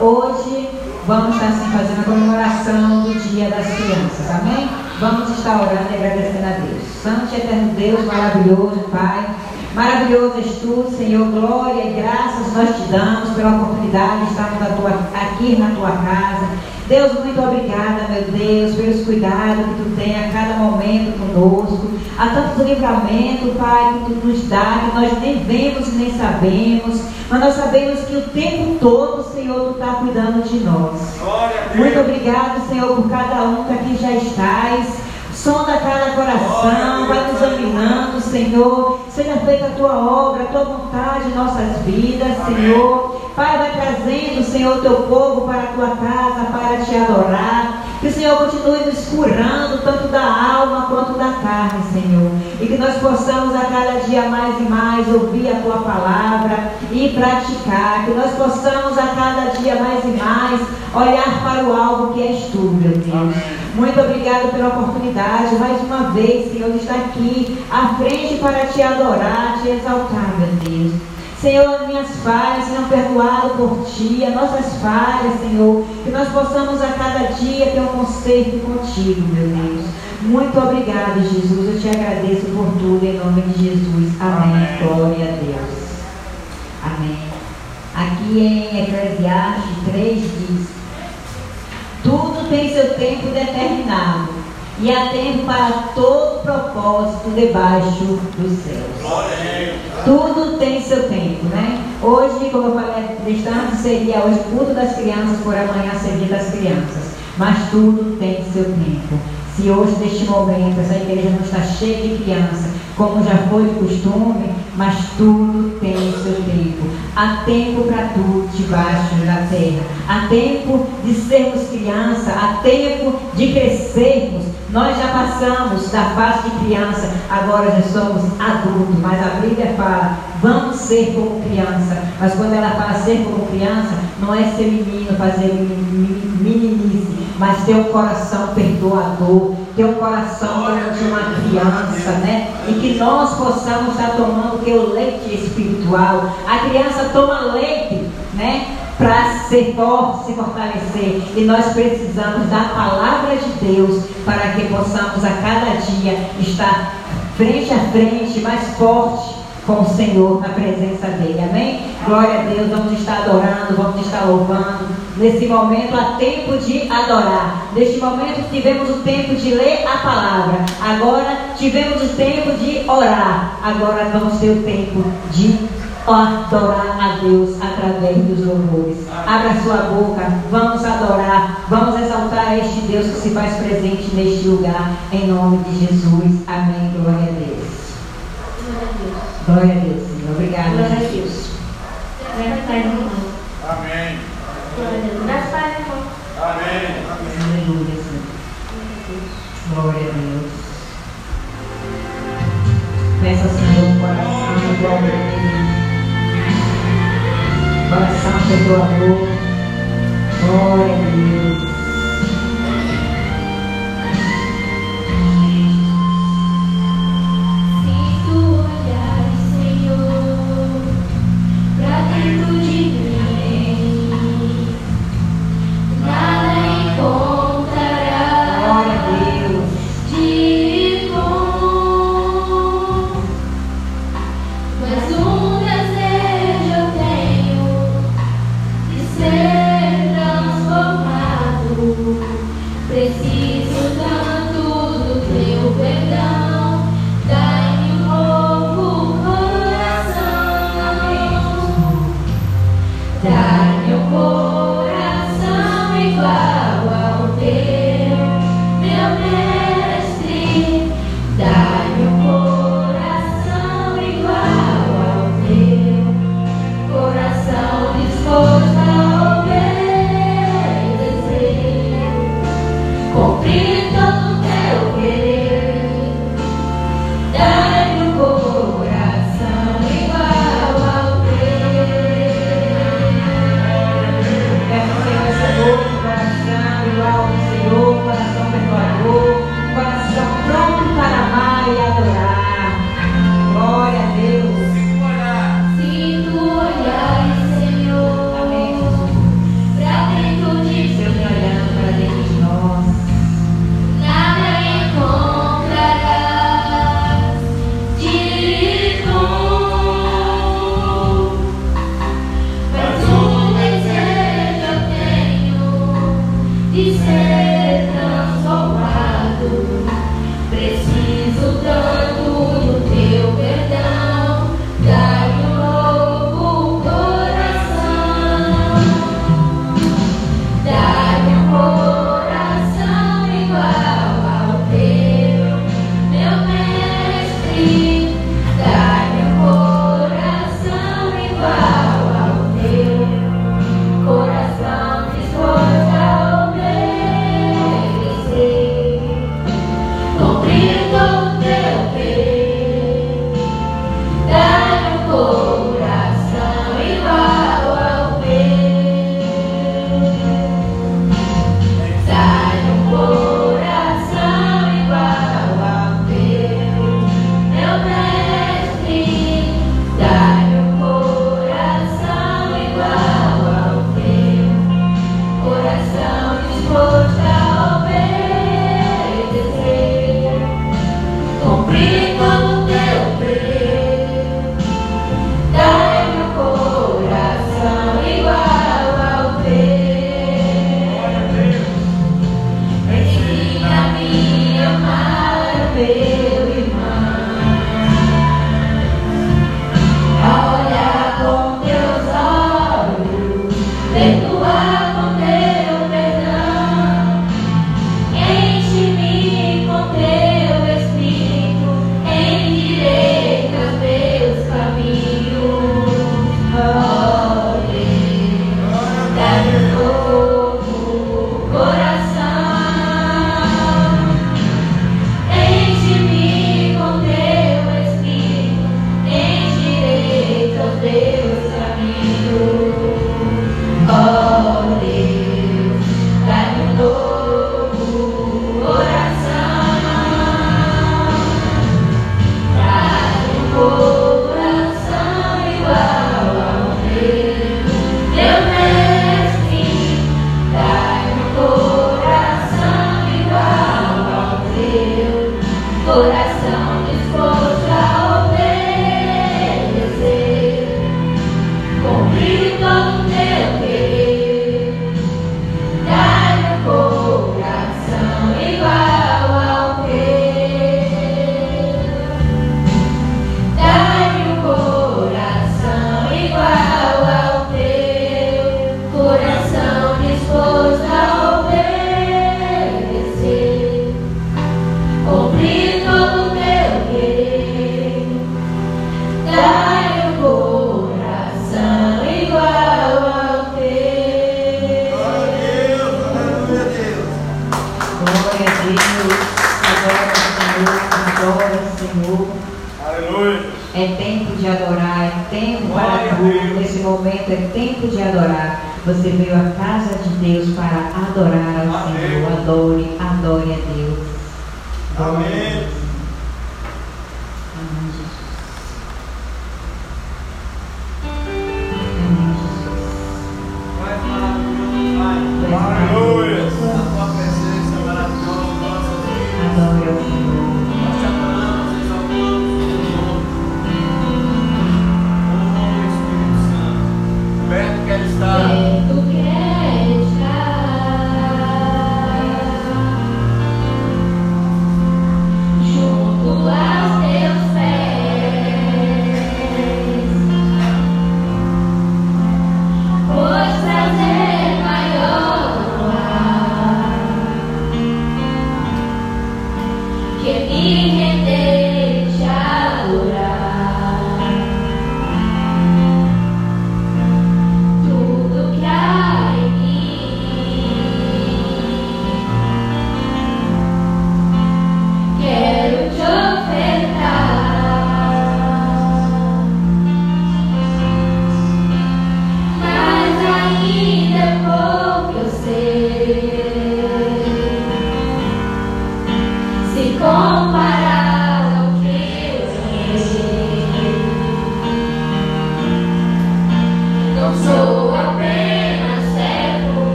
hoje vamos estar assim, fazendo a comemoração do Dia das Crianças, amém? Vamos estar orando e agradecendo a Deus. Santo e eterno Deus, maravilhoso, Pai. Maravilhoso és tu, Senhor, glória e graças nós te damos pela oportunidade de estarmos aqui na tua casa. Deus, muito obrigada, meu Deus, pelos cuidados que tu tem a cada momento conosco. Há tanto livramento, Pai, que tu nos dá, que nós nem vemos e nem sabemos. Mas nós sabemos que o tempo todo, Senhor, tu está cuidando de nós. Muito obrigado, Senhor, por cada um que aqui já estás. Sonda cada coração, vai nos examinando, Senhor. Seja feita a tua obra, a tua vontade em nossas vidas, Senhor. Pai, vai trazendo, Senhor, teu povo para a tua casa, para te adorar. Que o Senhor continue nos curando, tanto da alma quanto da carne, Senhor. E que nós possamos a cada dia mais e mais ouvir a tua palavra e praticar. Que nós possamos a cada dia mais e mais olhar para o alvo que és tu, meu Deus. Muito obrigado pela oportunidade, mais uma vez, Senhor, de estar aqui à frente para te adorar, te exaltar, meu Deus. Senhor, minhas falhas sejam perdoadas por Ti, as nossas falhas, Senhor, que nós possamos a cada dia ter um conserto contigo, meu Deus. Muito obrigado, Jesus. Eu te agradeço por tudo, em nome de Jesus. Amém. Amém. Glória a Deus. Amém. Aqui em Eclesiastes 3 diz: Tudo tem seu tempo determinado e tempo para todo propósito debaixo dos céus. Tudo tem seu tempo, né? Hoje, como eu falei, distante seria hoje culto das crianças, por amanhã seria das crianças. Mas tudo tem seu tempo. Se hoje, neste momento, essa igreja não está cheia de criança, como já foi de costume, mas tudo tem seu tempo. Há tempo para tudo debaixo da terra. Há tempo de sermos criança, há tempo de crescermos. Nós já passamos da fase de criança, agora já somos adultos, mas a Bíblia fala, vamos ser como criança. Mas quando ela fala ser como criança, não é ser menino, fazer meninice, mas ter um coração perdoador, ter um coração de uma criança, né? E que nós possamos estar tomando o que o leite espiritual. A criança toma leite, né? Para ser forte, se fortalecer. E nós precisamos da palavra de Deus para que possamos a cada dia estar frente a frente, mais forte com o Senhor na presença dele. Amém? Glória a Deus, vamos estar adorando, vamos estar louvando. Nesse momento há tempo de adorar. Neste momento tivemos o tempo de ler a palavra. Agora tivemos o tempo de orar. Agora vamos ter o tempo de adorar a Deus através dos louvores. Abra sua boca, vamos adorar, vamos exaltar este Deus que se faz presente neste lugar, em nome de Jesus. Amém. Glória a Deus. Glória a Deus, Senhor. Obrigada. Glória a Deus. Amém. Glória a Deus. Paz, irmão. Amém. Aleluia, Senhor. Glória a Deus. Peça, Senhor, o coração igual a Ele. Coração perdoador. Glória a Deus.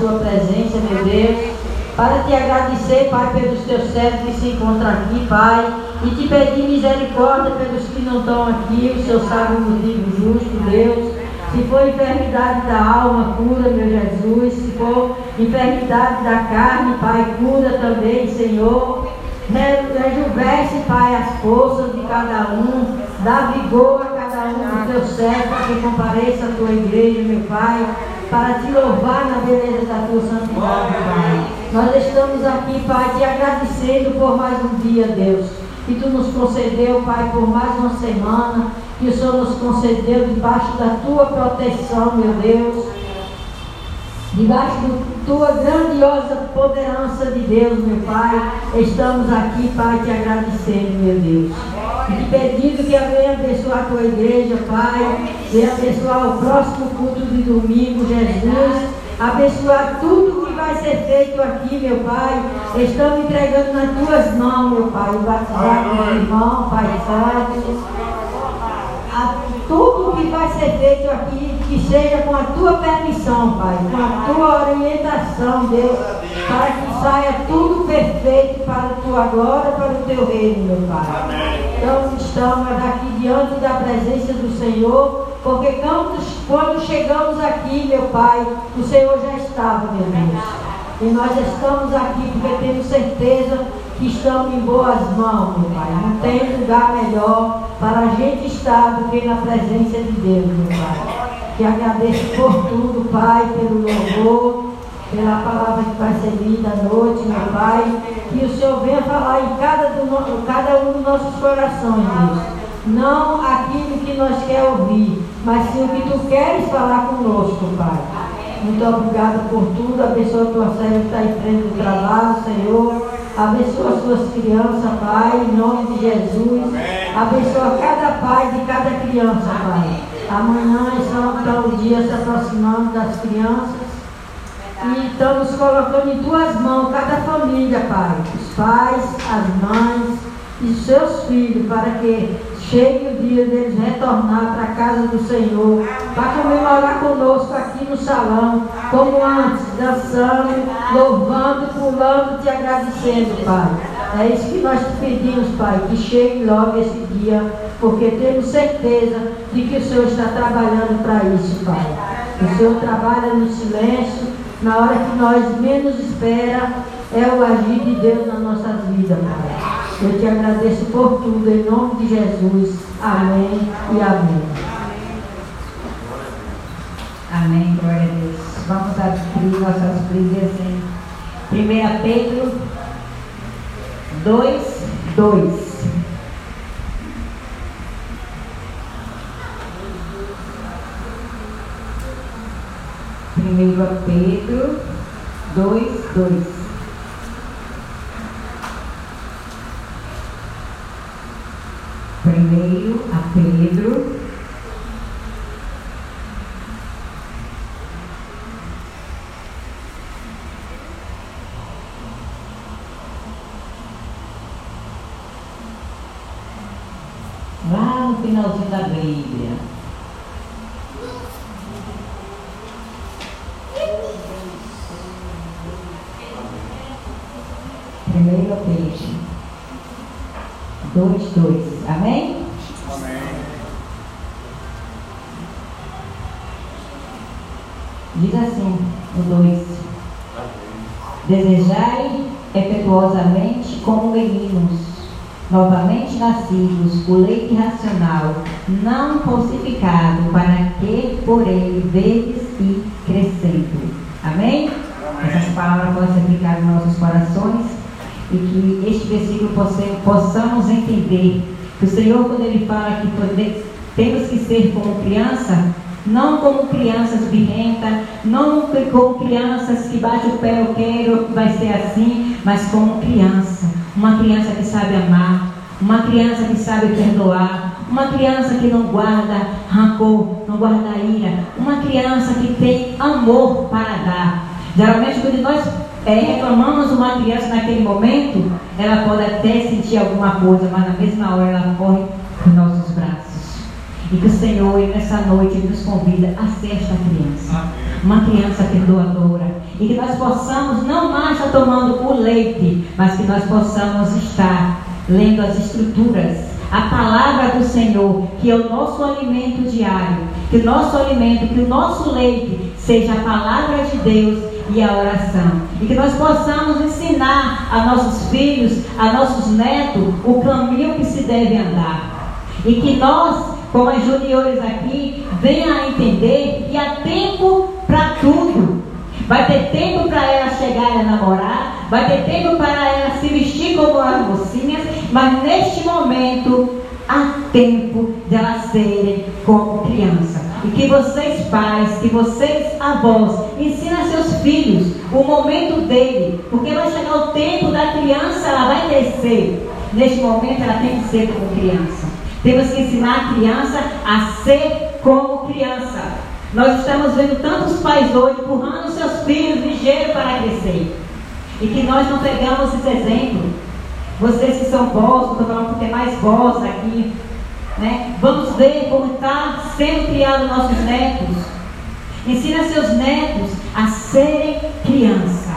Sua presença, meu Deus para te agradecer, Pai, pelos teus servos que se encontram aqui, Pai, e te pedir misericórdia pelos que não estão aqui, o Senhor sabe o motivo justo, Deus. Se for enfermidade da alma, cura, meu Jesus. Se for enfermidade da carne, Pai, cura também, Senhor. Rejuvece, Pai, as forças de cada um, dá vigor a cada um dos teus servos que compareça a tua igreja, meu Pai, para te louvar na beleza da tua santidade, Pai. Nós estamos aqui, Pai, te agradecendo por mais um dia, Deus, que tu nos concedeu, Pai, por mais uma semana, que o Senhor nos concedeu debaixo da tua proteção, meu Deus. Debaixo da tua grandiosa poderança de Deus, meu Pai, estamos aqui, Pai, te agradecendo, meu Deus. E te pedindo que venha abençoar a tua igreja, Pai, venha abençoar o próximo culto de domingo, Jesus. Abençoar tudo que vai ser feito aqui, meu Pai. Estamos entregando nas tuas mãos, meu Pai. O batizado do irmão, Pai Santo tudo que vai ser feito aqui, que seja com a tua permissão, Pai, com a tua orientação, Deus, para que saia tudo perfeito para a tua glória, para o teu reino, meu Pai. Então estamos aqui diante da presença do Senhor, porque quando, chegamos aqui, meu Pai, o Senhor já estava, meu Deus. E nós estamos aqui porque temos certeza que estamos em boas mãos, meu Pai. Não tem lugar melhor para a gente estar do que na presença de Deus, meu Pai. Te agradeço por tudo, Pai, pelo louvor, pela palavra que vai ser lida à noite, meu Pai. Que o Senhor venha falar em cada, do, cada um dos nossos corações, Deus. Não aquilo que nós queremos ouvir, mas sim o que tu queres falar conosco, Pai. Muito obrigado por tudo. Abençoa a tua serva que está em frente do trabalho, Senhor. Abençoa as suas crianças, Pai, em nome de Jesus. Abençoa cada pai de cada criança, Pai. Amanhã está o dia se aproximando das crianças. E estamos colocando em tuas mãos cada família, Pai. Os pais, as mães e seus filhos, para que chegue o dia deles retornar para a casa do Senhor, para comemorar conosco aqui no salão, como antes, dançando, louvando, pulando, te agradecendo, Pai. É isso que nós pedimos, Pai, que chegue logo esse dia, porque temos certeza de que o Senhor está trabalhando para isso, Pai. O Senhor trabalha no silêncio, na hora que nós menos espera, é o agir de Deus na nossa vida, Pai. Eu te agradeço por tudo, em nome de Jesus. Amém e amém. Amém, glória a Deus. Vamos abrir nossas Bíblias em 1 Pedro 2, 2. Primeiro Pedro 2, 2. primeiro a Pedro. Lá no finalzinho da Bíblia. Primeiro a Pedro. Dois, dois. Amém? Amém. Diz assim, o 2. Desejai efetuosamente como meninos, novamente nascidos, o leite racional, não falsificado, para que por ele vedes e crescendo. Amém? Amém. Essas palavras podem ser aplicadas nos nossos corações e que este versículo possamos entender que o Senhor, quando Ele fala que temos que ser como criança, não como crianças birrentas, não como crianças que bate o pé, eu quero, vai ser assim, mas como criança, uma criança que sabe amar, uma criança que sabe perdoar, uma criança que não guarda rancor, não guarda ira, uma criança que tem amor para dar. Geralmente, quando nós é, reclamamos uma criança naquele momento, ela pode até sentir alguma coisa, mas na mesma hora ela corre para os nossos braços. E que o Senhor, nessa noite, nos convida a ser esta criança. Uma criança perdoadora. E que nós possamos não mais estar tomando o leite, mas que nós possamos estar lendo as escrituras, a palavra do Senhor, que é o nosso alimento diário. Que o nosso alimento, que o nosso leite seja a palavra de Deus e a oração. E que nós possamos ensinar a nossos filhos, a nossos netos, o caminho que se deve andar. E que nós como as juniores aqui, venham a entender que há tempo tudo. Vai ter tempo para ela chegar a namorar, vai ter tempo para ela se vestir como as mocinhas, mas neste momento há tempo de elas serem como criança. E que vocês pais, que vocês avós, ensinem a seus filhos o momento dele, porque vai chegar o tempo da criança, ela vai crescer. Neste momento ela tem que ser como criança. Temos que ensinar a criança a ser como criança. Nós estamos vendo tantos pais hoje empurrando seus filhos ligeiros para crescer. E que nós não pegamos esse exemplo. Vocês que são vós, estou falando porque mais vós aqui. Né? Vamos ver como está sendo criado nossos netos. Ensina seus netos a serem criança.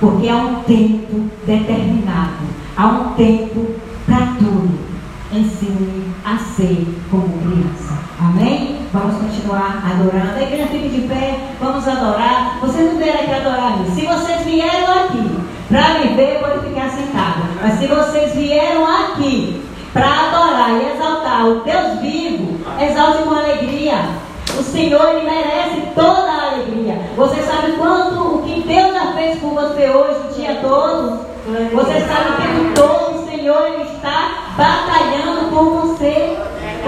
Porque há um tempo determinado. Há um tempo para tudo ensine a ser como criança. Amém? Vamos continuar adorando. A igreja fique de pé, vamos adorar. Vocês não vieram aqui adorar -me. Se vocês vieram aqui para me ver, pode ficar sentado. Mas se vocês vieram aqui para adorar e exaltar o Deus vivo, exalte com alegria. O Senhor, Ele merece toda a alegria. Você sabe quanto o que Deus já fez por você hoje, o dia todo? Você sabe o tempo todo o Senhor Ele está batalhando por você.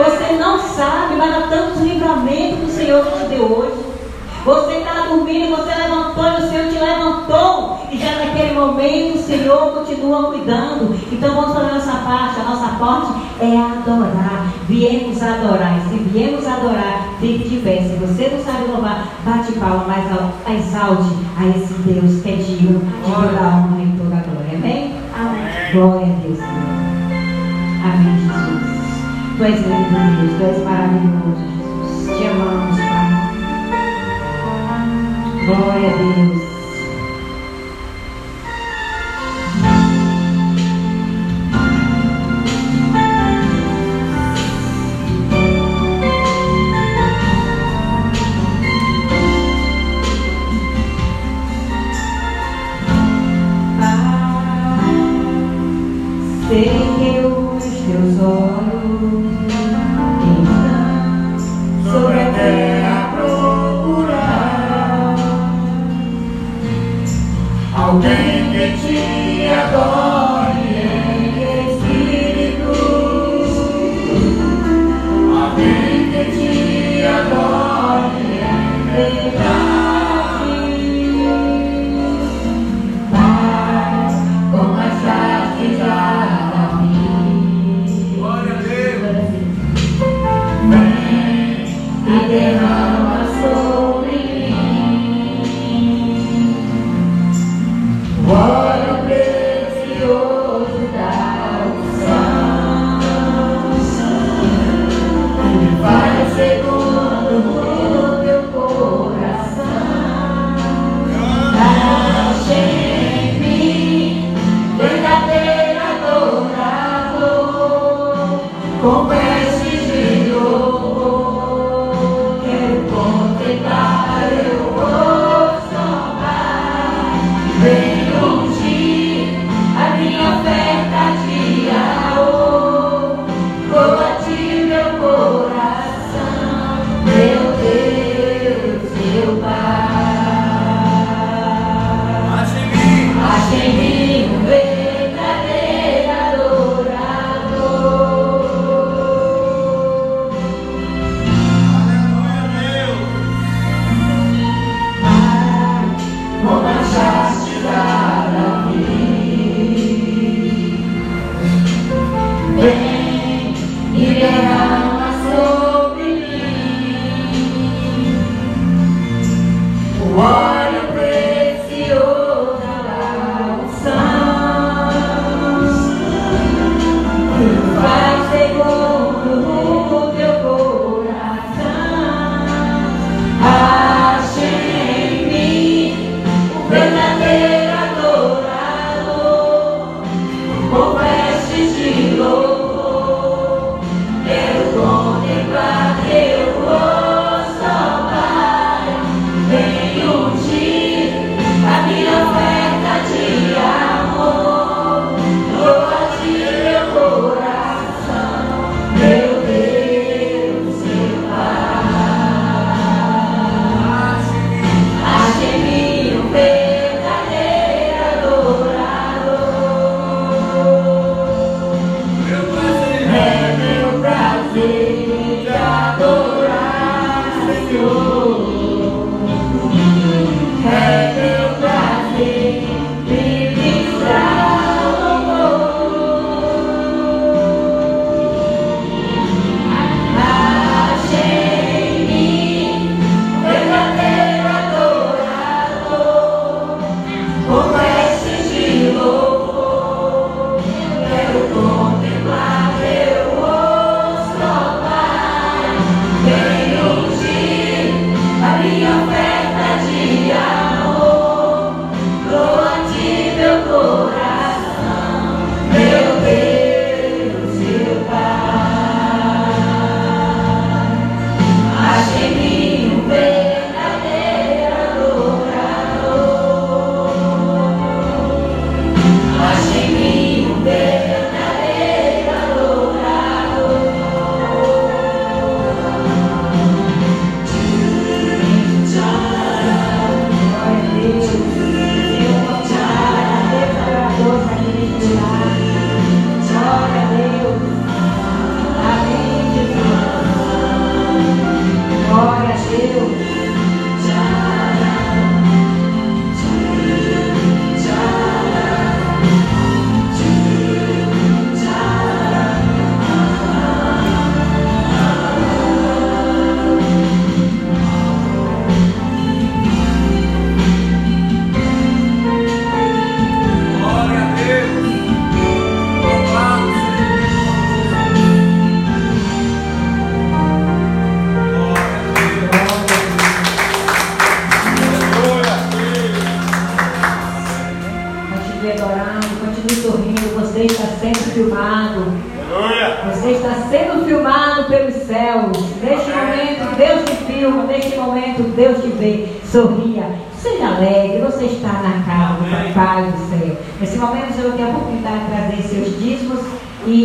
Você não sabe, mas há tantos livramentos que o Senhor te deu hoje. Você está dormindo, você levantou e o Senhor te levantou. E já naquele momento o Senhor continua cuidando. Então vamos fazer a nossa parte. A nossa parte é adorar. Viemos adorar. E se viemos adorar, fique de pé. Se você não sabe louvar, bate palma, mas exalte a esse Deus que é digno de toda a honra e toda a glória. Amém? Amém. Glória a Deus. Amém. Tu és lindo, Deus, Tu és maravilhoso, Jesus. Te amamos, Pai. Glória a Deus. Sei all.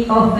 Deus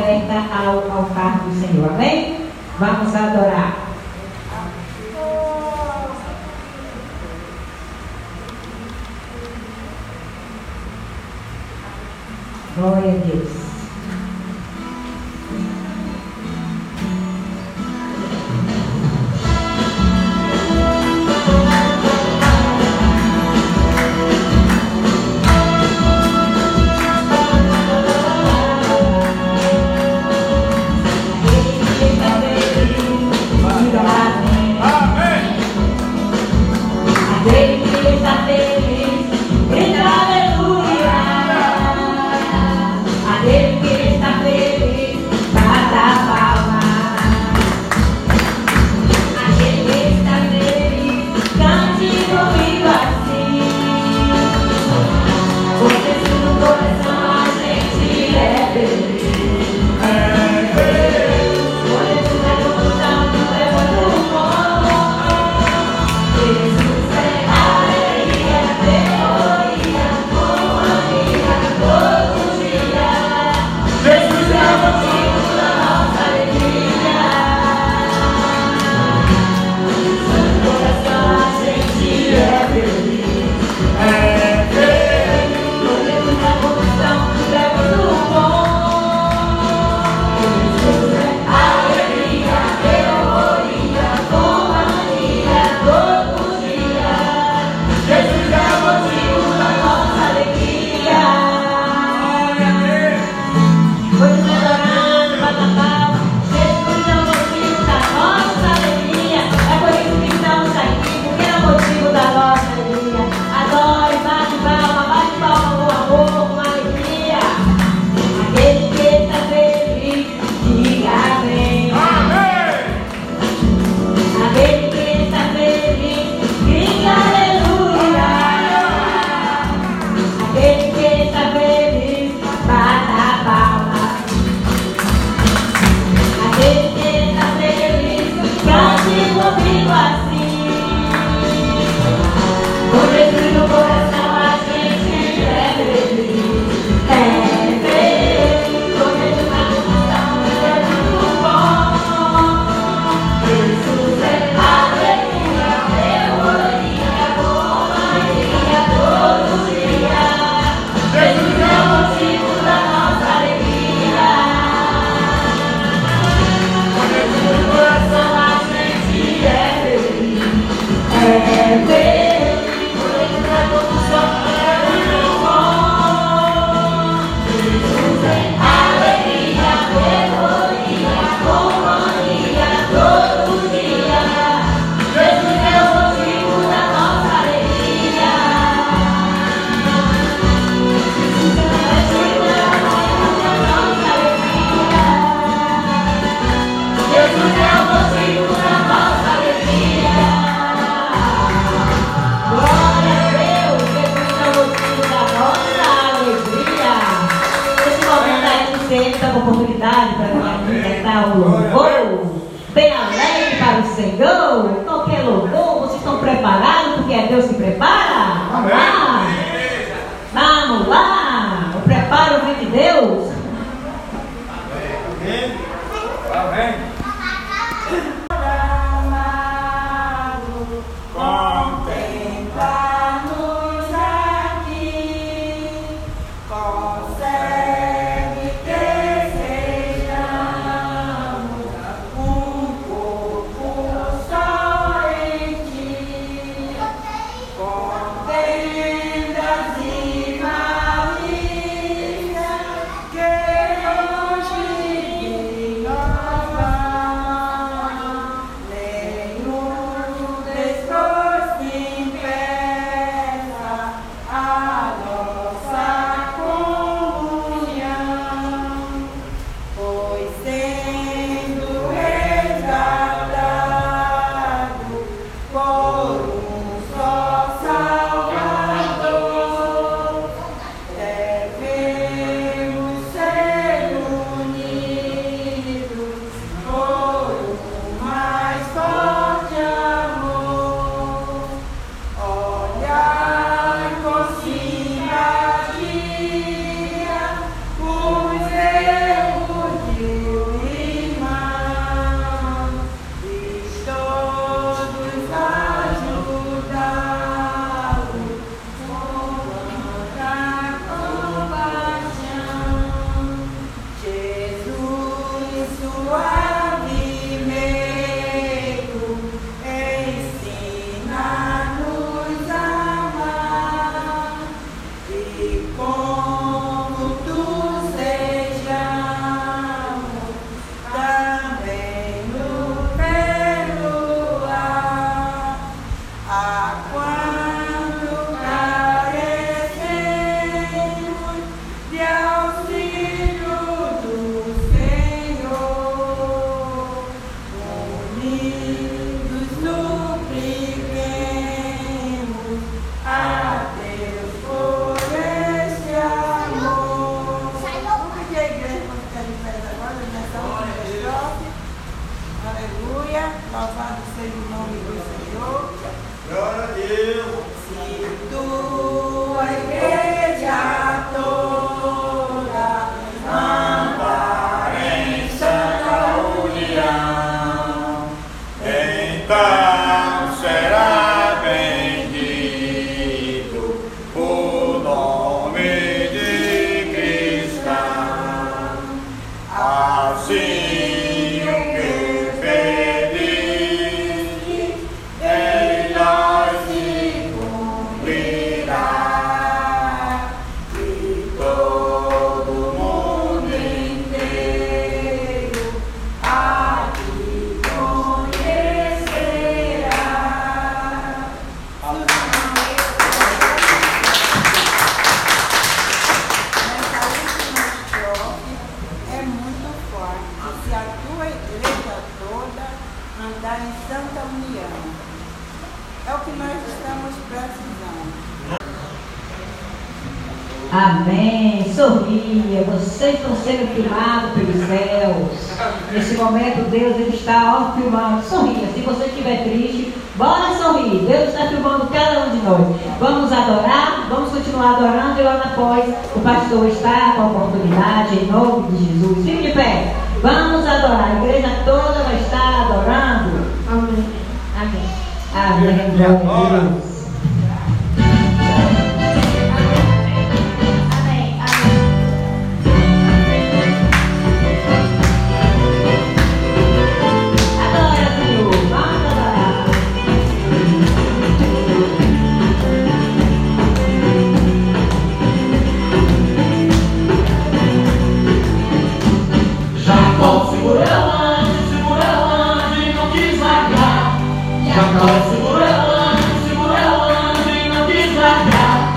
Cacau segura anjo, segura ela, e não quis largar.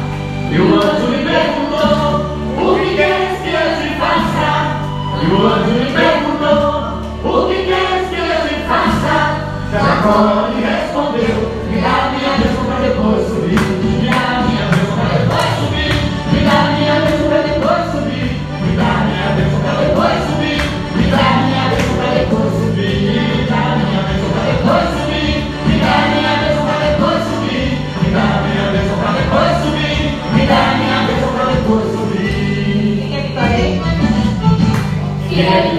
E o anjo me perguntou, o que queres que eu te faça? E o anjo me perguntou, o que queres que eu te faça? Cacau Yeah.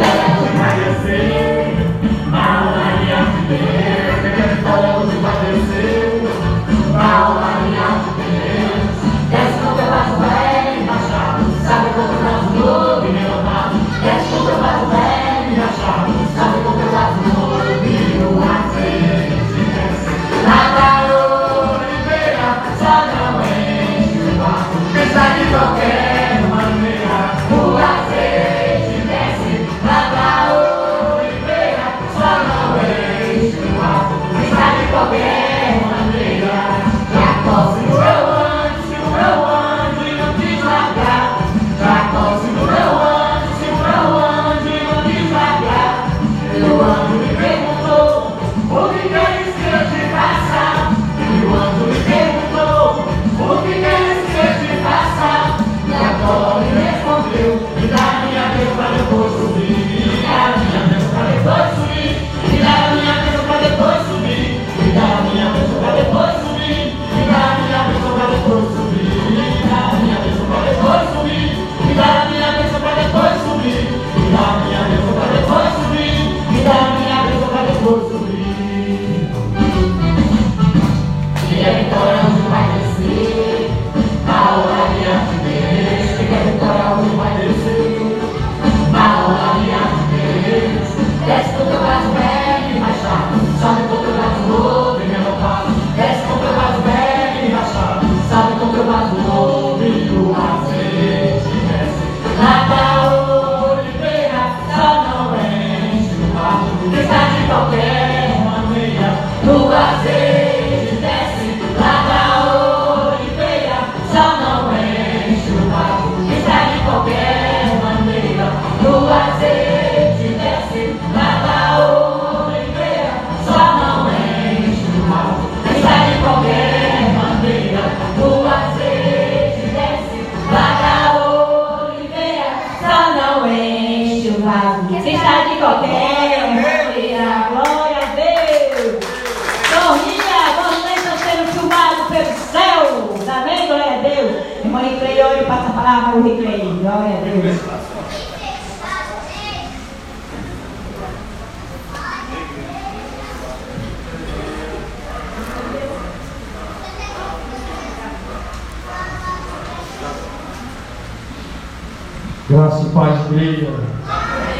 Graça e paz, igreja.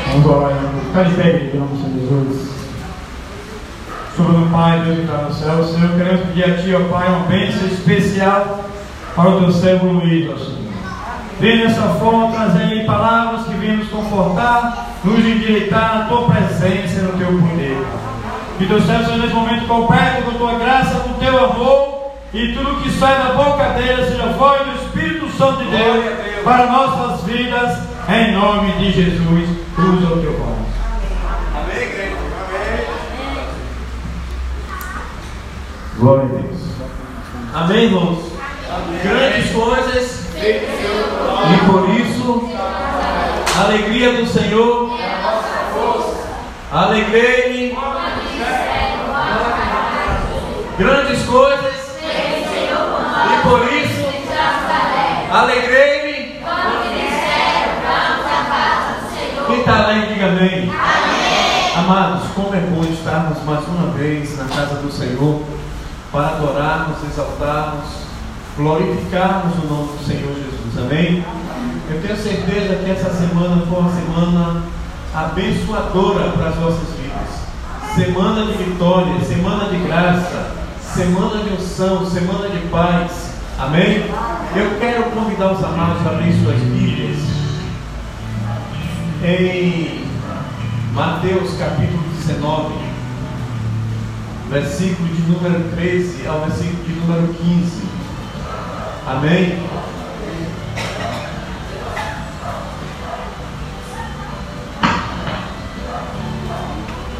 Vamos orar em Ficar de pé, em nome de Jesus. Sobre o Pai, Deus que está no céu, Senhor, queremos pedir a Ti, ó Pai, uma bênção especial para o Teu servo Luiz, ó Senhor. Vem dessa forma trazer palavras que venham nos confortar, nos endireitar na Tua presença e no Teu poder. Que servo seja nesse momento completo com Tua graça, com Teu amor e tudo que sai da boca dele seja voz do Espírito Santo de Deus para nossas vidas, em nome de Jesus. Usa o teu voz. Amém, igreja. Amém. Glória a Deus. Amém, irmãos. Amém. Grandes coisas. E por isso, a alegria do Senhor. Alegrei-me. Grandes coisas. E por isso, alegrei está lá e diga amém. Amados, como é bom estarmos mais uma vez na casa do Senhor para adorarmos, exaltarmos, glorificarmos o nome do Senhor Jesus. Amém? Eu tenho certeza que essa semana foi uma semana abençoadora para as vossas vidas. Semana de vitória, semana de graça, semana de unção, semana de paz. Amém? Eu quero convidar os amados a abrir suas Bíblias em Mateus capítulo 19, versículo de número 13 ao versículo de número 15. Amém?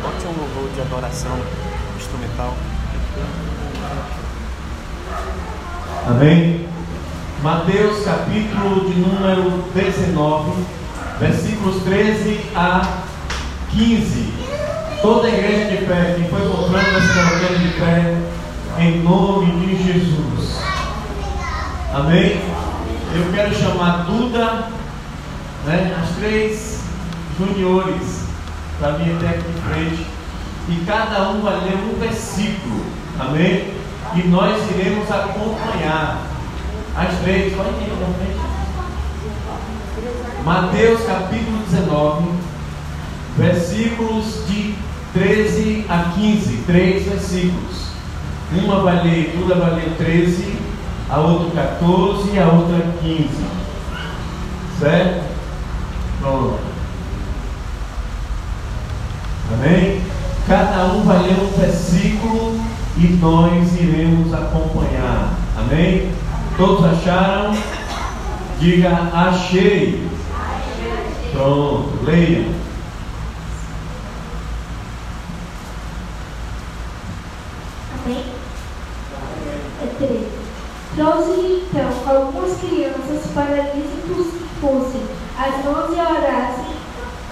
Bote um louvor de adoração instrumental. Amém? Mateus capítulo de número 19 versículos 13 a 15. Toda a igreja de pé, quem foi comprando essa colocando de pé, em nome de Jesus. Amém? Eu quero chamar Duda, né, as três juniores, para vir até aqui em frente, e cada um vai ler um versículo. Amém? E nós iremos acompanhar. As três, pode ir na frente. Mateus capítulo 19, versículos de 13 a 15, três versículos. Uma vai ler, Duda vai ler 13, a outra 14 e a outra 15. Certo? Pronto. Amém? Cada um vai ler um versículo e nós iremos acompanhar. Amém? Todos acharam? Diga achei. Pronto, leia. Amém? É três. Trouxe então algumas crianças para lhes fossem as mãos e orassem,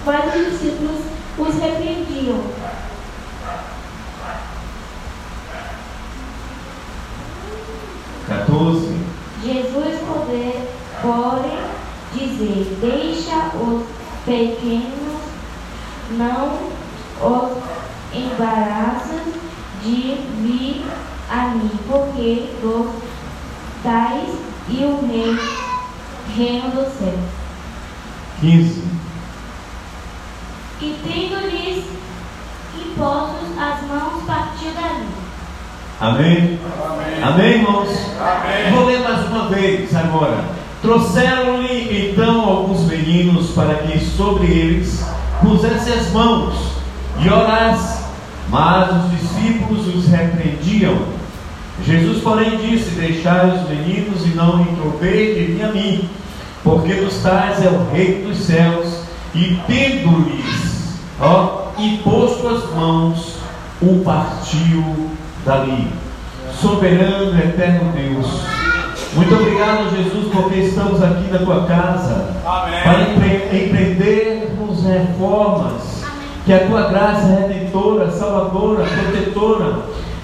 mas os discípulos os repreendiam. Jesus poder, porém, dizer, deixa os pequenos, não os embaraças de vir a mim, porque dos tais e o rei, reino do céu. Quinze. E tendo-lhes impostos as mãos, partiu dali. Amém? Amém, irmãos? Vou ler mais uma vez agora. Trouxeram-lhe então alguns meninos para que sobre eles pusesse as mãos e orasse, mas os discípulos os repreendiam. Jesus, porém, disse: Deixai os meninos e não intrometeis de mim a mim, porque dos tais é o reino dos céus, e tendo-lhes, ó, imposto as mãos, o partiu dali. Soberano e eterno Deus. Muito obrigado, Jesus, porque estamos aqui na tua casa Amém. para empre empreendermos reformas. Que a tua graça redentora, salvadora, protetora,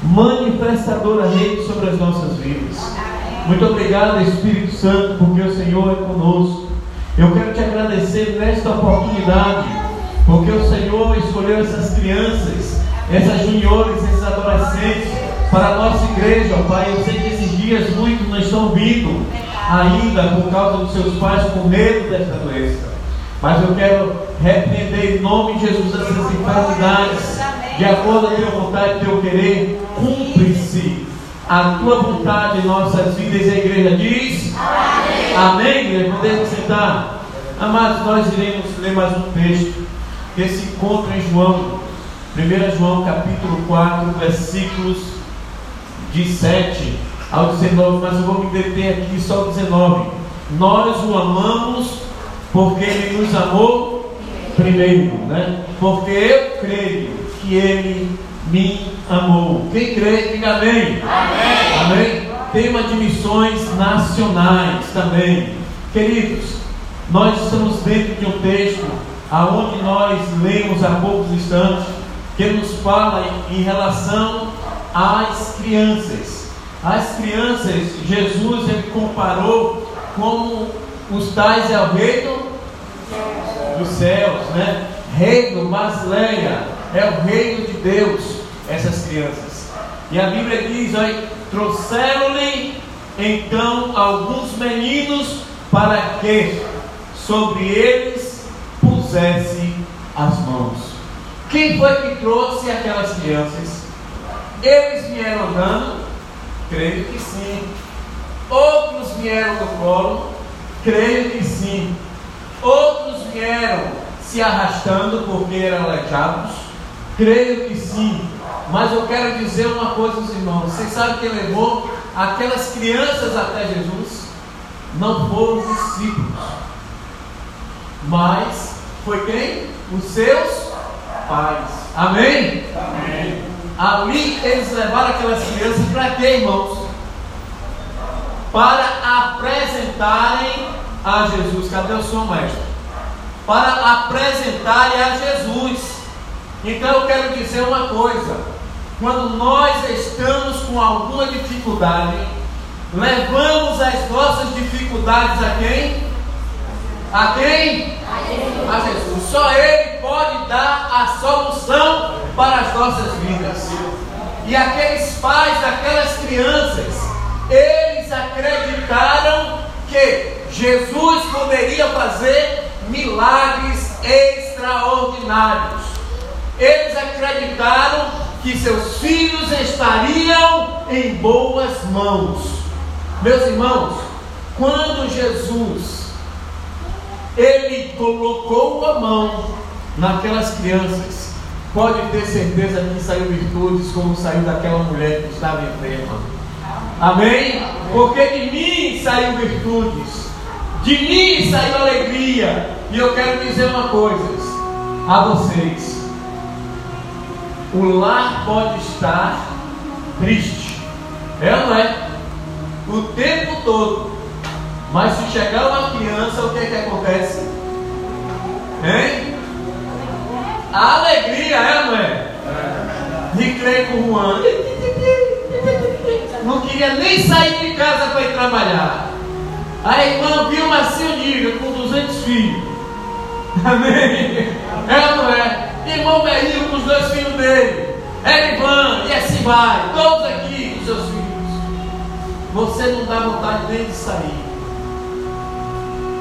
manifestadora reine sobre as nossas vidas. Muito obrigado, Espírito Santo, porque o Senhor é conosco. Eu quero te agradecer nesta oportunidade, porque o Senhor escolheu essas crianças, essas juniores, esses adolescentes para a nossa igreja, ó Pai. Eu sei que esses dias muitos não estão vindo ainda por causa dos seus pais com medo desta doença. Mas eu quero repreender em nome de Jesus essas enfermidades, de acordo com a tua vontade, teu querer, cumpre-se a tua vontade em nossas vidas. E a igreja diz: Amém. Amém, igreja? Podemos sentar. Amados, nós iremos ler mais um texto que se encontra em João, 1 João capítulo 4, versículos de 7 ao 19, mas eu vou me deter aqui só ao 19. Nós o amamos porque ele nos amou primeiro, né? Porque eu creio que ele me amou. Quem crê, diga amém. Amém. amém? Tema de missões nacionais também. Queridos, nós estamos dentro de um texto aonde nós lemos há poucos instantes que nos fala em, relação às crianças. As crianças, Jesus ele comparou como os tais é o reino dos céus, né? Reino, Masleia, é o reino de Deus, essas crianças. E a Bíblia diz trouxeram-lhe então alguns meninos para que sobre eles pusesse as mãos. Quem foi que trouxe aquelas crianças? Eles vieram andando? Creio que sim. Outros vieram do colo? Creio que sim. Outros vieram se arrastando porque eram aleijados? Creio que sim. Mas eu quero dizer uma coisa aos irmãos. Vocês sabem quem levou aquelas crianças até Jesus? Não foram os discípulos. Mas foi quem? Os seus pais. Amém? Amém. Ali eles levaram aquelas crianças para quê, irmãos? Para apresentarem a Jesus. Cadê o som, mestre? Para apresentarem a Jesus. Então eu quero dizer uma coisa: quando nós estamos com alguma dificuldade, levamos as nossas dificuldades a quem? A quem? A Jesus. Só Ele pode dar a solução para as nossas vidas. E aqueles pais daquelas crianças, eles acreditaram que Jesus poderia fazer milagres extraordinários. Eles acreditaram que seus filhos estariam em boas mãos. Meus irmãos, quando Jesus ele colocou a mão naquelas crianças, pode ter certeza que saiu virtudes como saiu daquela mulher que estava enferma. Amém? Porque de mim saiu virtudes, de mim saiu alegria. E eu quero dizer uma coisa a vocês: o lar pode estar triste, é ou não é? O tempo todo. Mas se chegar uma criança, o que é que acontece? Hein? A alegria é, não é? Recreio com o Juan. Não queria nem sair de casa para ir trabalhar. A irmã Vilma Silniga com 200 filhos. Amém? É ou não é? Irmão Berrinho com os dois filhos dele. Erivan, e assim vai. Todos aqui com seus filhos. Você não dá vontade nem de sair.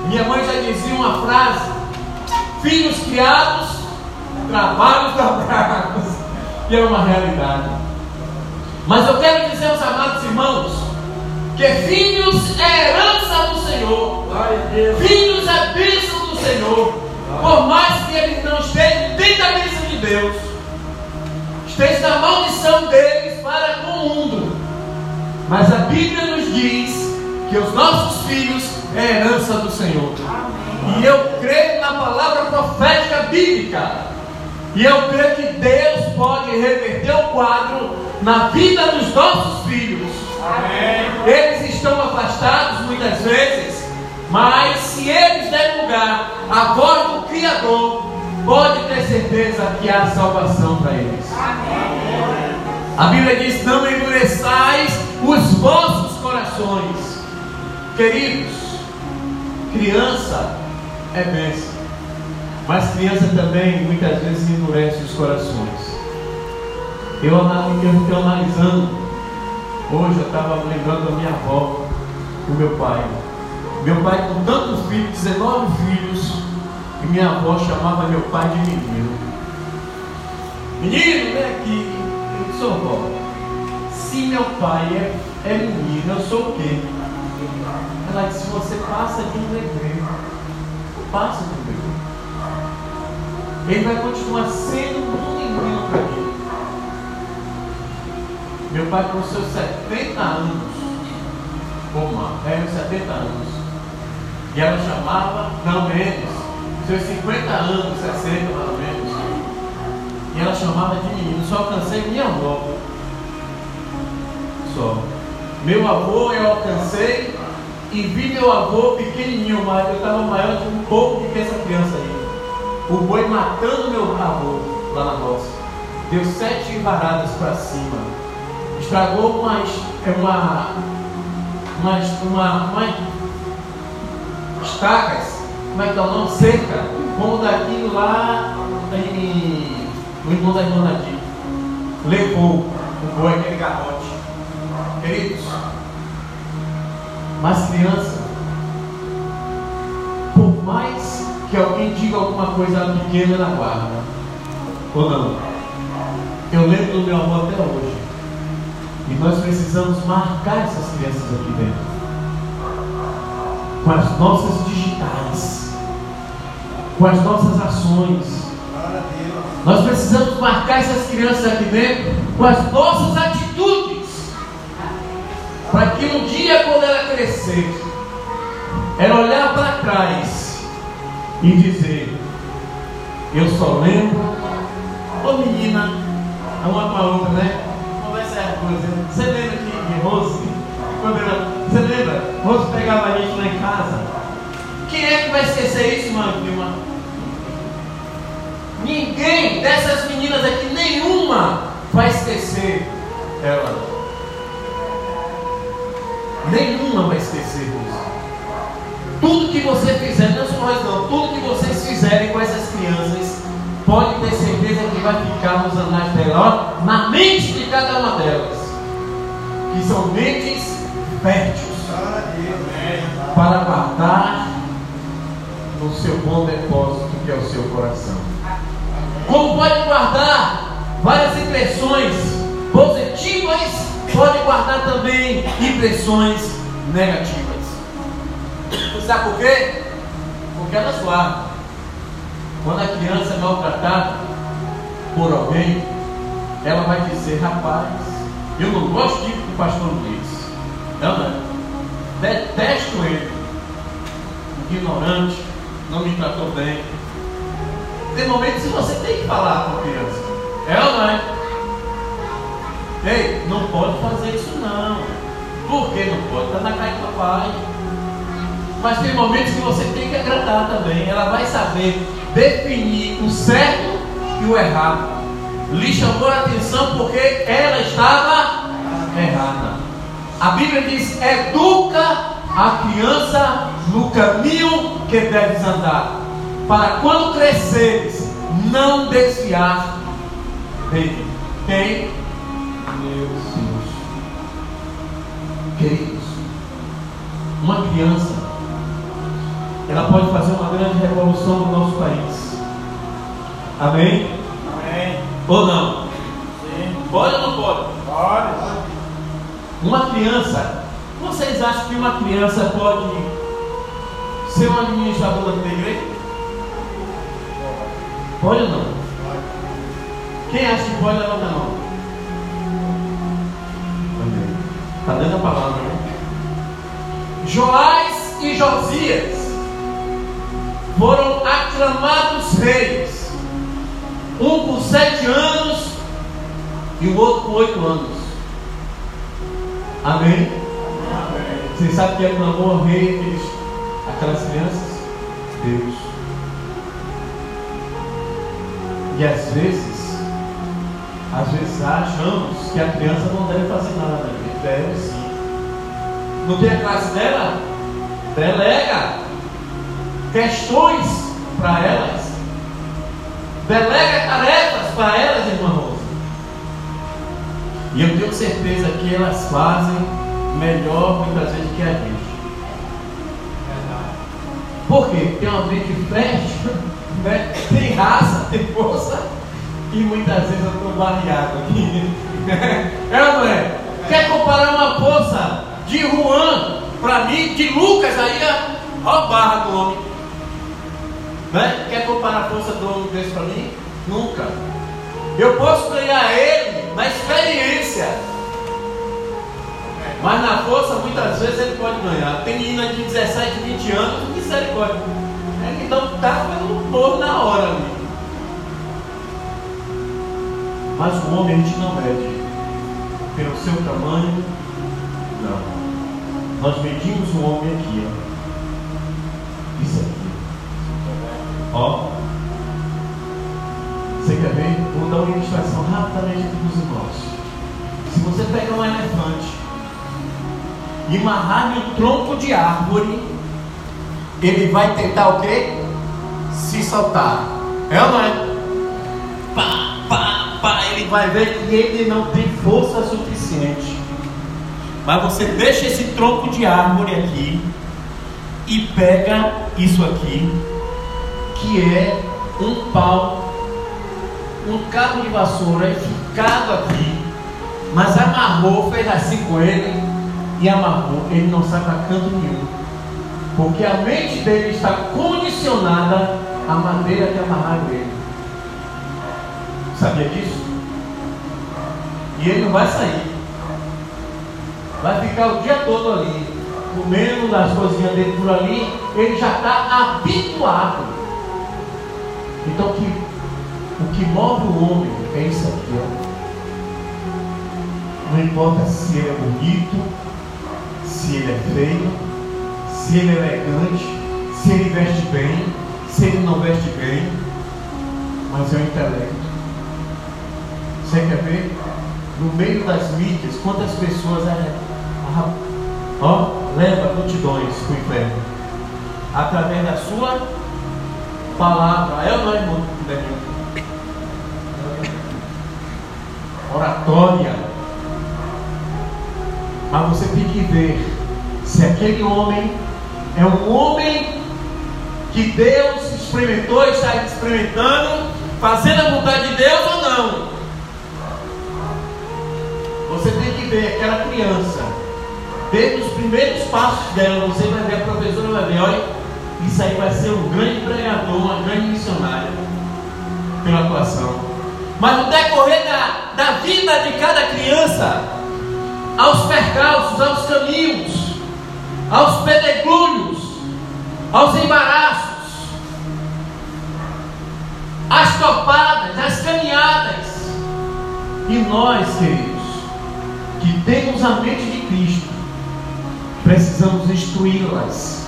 Minha mãe já dizia uma frase: Filhos criados trabalhos dobrados. E é uma realidade. Mas eu quero dizer aos amados irmãos que filhos é herança do Senhor. Filhos é bênção do Senhor. Por mais que eles não estejam dentro da bênção de Deus, esteja na maldição deles para com o mundo. Mas a Bíblia nos diz que os nossos filhos é herança do Senhor. E eu creio na palavra profética bíblica e eu creio que Deus pode reverter o quadro na vida dos nossos filhos. Amém. Eles estão afastados muitas vezes, mas se eles derem lugar à voz do Criador, pode ter certeza que há salvação para eles. Amém. A Bíblia diz: Não endureçais os vossos corações. Queridos, criança é bênção. Mas criança também muitas vezes endurece os corações. Eu, eu analisando, hoje eu estava lembrando da minha avó, do meu pai. Meu pai com tantos filhos, 19 filhos, e minha avó chamava meu pai de menino. Menino, vem aqui. Eu disse, avó, se meu pai é, é menino, eu sou o quê? Ela disse, você passa de um bebê. Passa de um bebê ele vai continuar sendo um menino para mim. Meu pai, com seus 70 anos, ou mais, é, 70 anos, e ela chamava, não menos, seus 50 anos, 60 pelo menos, e ela chamava de menino, só alcancei minha avó. Só. Meu avô eu alcancei e vi meu avô pequenininho, mas eu estava maior de um pouco do que essa criança aí o boi matando meu avô lá na roça. Deu sete varadas para cima. Estragou é uma, umas, uma, uma estacas, como é que é o nome? Cerca, como daquilo lá em, no irmão da irmã Nadir. Levou o boi, aquele garrote. Queridos, mas criança, por mais que alguém diga alguma coisa pequena na guarda. Ou não? Eu lembro do meu avô até hoje. E nós precisamos marcar essas crianças aqui dentro. Com as nossas digitais. Com as nossas ações. Nós precisamos marcar essas crianças aqui dentro com as nossas atitudes. Para que um dia, quando ela crescer, ela olhar para trás e dizer: Eu só lembro, ô menina, uma com a outra, né? Conversa é a coisa. Você lembra que Rose, quando você lembra? Rose pegava a gente lá em casa. Quem é que vai esquecer isso, mano? Ninguém dessas meninas aqui, nenhuma vai esquecer ela. Nenhuma vai esquecer isso. Tudo que você fizer, não só nós não, tudo que vocês fizerem com essas crianças, pode ter certeza que vai ficar nos anais dela, na mente de cada uma delas, que são mentes férteis para guardar no seu bom depósito que é o seu coração. Como pode guardar várias impressões positivas, pode guardar também impressões negativas. Sabe por quê? Porque elas guardam. Quando a criança é maltratada por alguém, ela vai dizer, rapaz, eu não gosto de que o pastor diz. Não. Detesto ele. Ignorante, não me tratou bem. Tem momentos que você tem que falar com a criança. É ou não é? Ei, não pode fazer isso não. Por que não pode? Está na casa do papai. Mas tem momentos que você tem que agradar também. Ela vai saber definir o certo e o errado. Lhe chamou a atenção porque ela estava errada. A Bíblia diz: educa a criança no caminho que deves andar, para quando cresceres, não desviar dele. Quem? Meus filhos. Queridos, uma criança, ela pode fazer uma grande revolução no nosso país. Amém? Amém. Ou não? Sim. Pode ou não pode? Pode. Uma criança, vocês acham que uma criança pode ser uma administradora da igreja? Pode ou não? Quem acha que pode levantar a mão? Está dando a palavra, né? Joás e Josias foram aclamados reis. Um com sete anos e o outro com oito anos. Amém? Vocês sabem que aclamou o rei aqueles, aquelas crianças? Deus. E às vezes, às vezes achamos que a criança não deve fazer nada, né? deve sim. Não tem a classe dela? Delega questões para elas. Delega tarefas para elas, irmã Rosa. E eu tenho certeza que elas fazem melhor muitas vezes que a gente. Por quê? Tem uma mente fértil, né? tem raça, tem força, e muitas vezes eu estou barreado aqui. É ou não é? Quer comparar uma força de Juan para mim, de Lucas aí, a barra do homem. Né? Quer comparar a força do homem desse para mim? Nunca. Eu posso ganhar ele na experiência. Mas na força, muitas vezes ele pode ganhar. Tem menina de 17, 20 anos, misericórdia. É que dá um tapa no povo na hora ali. Mas o homem a gente não mede pelo seu tamanho, não. Nós medimos o homem aqui, ó. Isso aqui. Ó. Você quer ver? Vou dar uma ilustração rapidamente aqui para os irmãos. Se você pegar um elefante e amarrar um tronco de árvore, ele vai tentar o quê? Se soltar. É ou não é? Pá, pá, pá. Ele vai ver que ele não tem força suficiente. Mas você deixa esse tronco de árvore aqui e pega isso aqui, que é um pau, um cabo de vassoura ficado aqui, mas amarrou, fez assim com ele e amarrou, ele não sai para canto nenhum. Porque a mente dele está condicionada à maneira que amarraram ele. Sabia disso? E ele não vai sair. Vai ficar o dia todo ali, comendo das coisinhas dele por ali, ele já está habituado. Então que, o que move o homem é isso aqui, ó. Não importa se ele é bonito, se ele é feio, se ele é elegante, se ele veste bem, se ele não veste bem, mas é o intelecto. Você quer ver? No meio das mídias, quantas pessoas é, ó, leva multidões para o inferno através da sua palavra. É ou não, irmão? Oratória. Mas você tem que ver se aquele homem é um homem que Deus experimentou, está experimentando, fazendo a vontade de Deus ou não. Você tem que ver aquela criança, desde os primeiros passos dela, você vai ver a professora vai ver, olha, isso aí vai ser um grande pregador, uma grande missionária pela atuação. Mas no decorrer da, da vida de cada criança, aos percalços, aos caminhos, aos pedregulhos, aos embaraços, às topadas, às caminhadas. E nós, queridos, que temos a mente de Cristo, precisamos instruí-las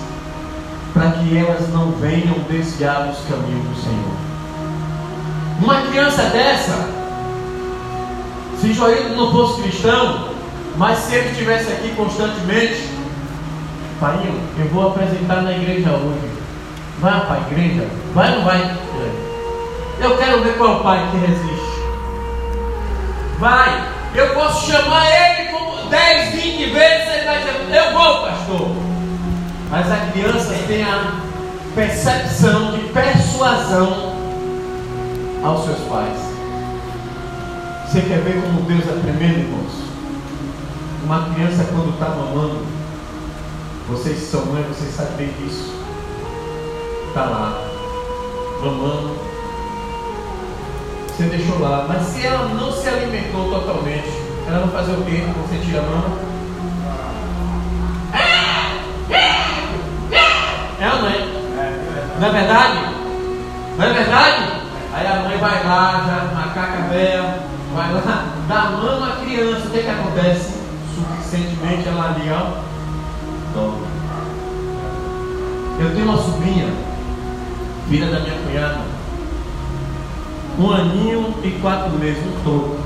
para que elas não venham desviar dos caminhos do Senhor. Uma criança dessa, se Joildo não fosse cristão, mas se ele estivesse aqui constantemente, pai, eu vou apresentar na igreja hoje. Vai para a igreja? Vai ou não vai? Eu quero ver qual é o pai que resiste. Vai. Eu posso chamar ele como 10, 20 vezes, eu vou, pastor. Mas a criança tem a percepção de persuasão aos seus pais. Você quer ver como Deus é tremendo, irmãos? Uma criança quando está mamando, vocês são mãe, vocês sabem disso. Está lá, mamando. Você deixou lá, mas se ela não se alimentou totalmente, ela vai fazer o quê? Você tira a mama? É não é? Não é verdade? Não é verdade? Aí a mãe vai lá, já macaca velha, vai lá, dá mama à criança, o que, que acontece? Suficientemente ela ali, ó, toma. Eu tenho uma sobrinha, filha da minha cunhada, um aninho e quatro meses, um todo.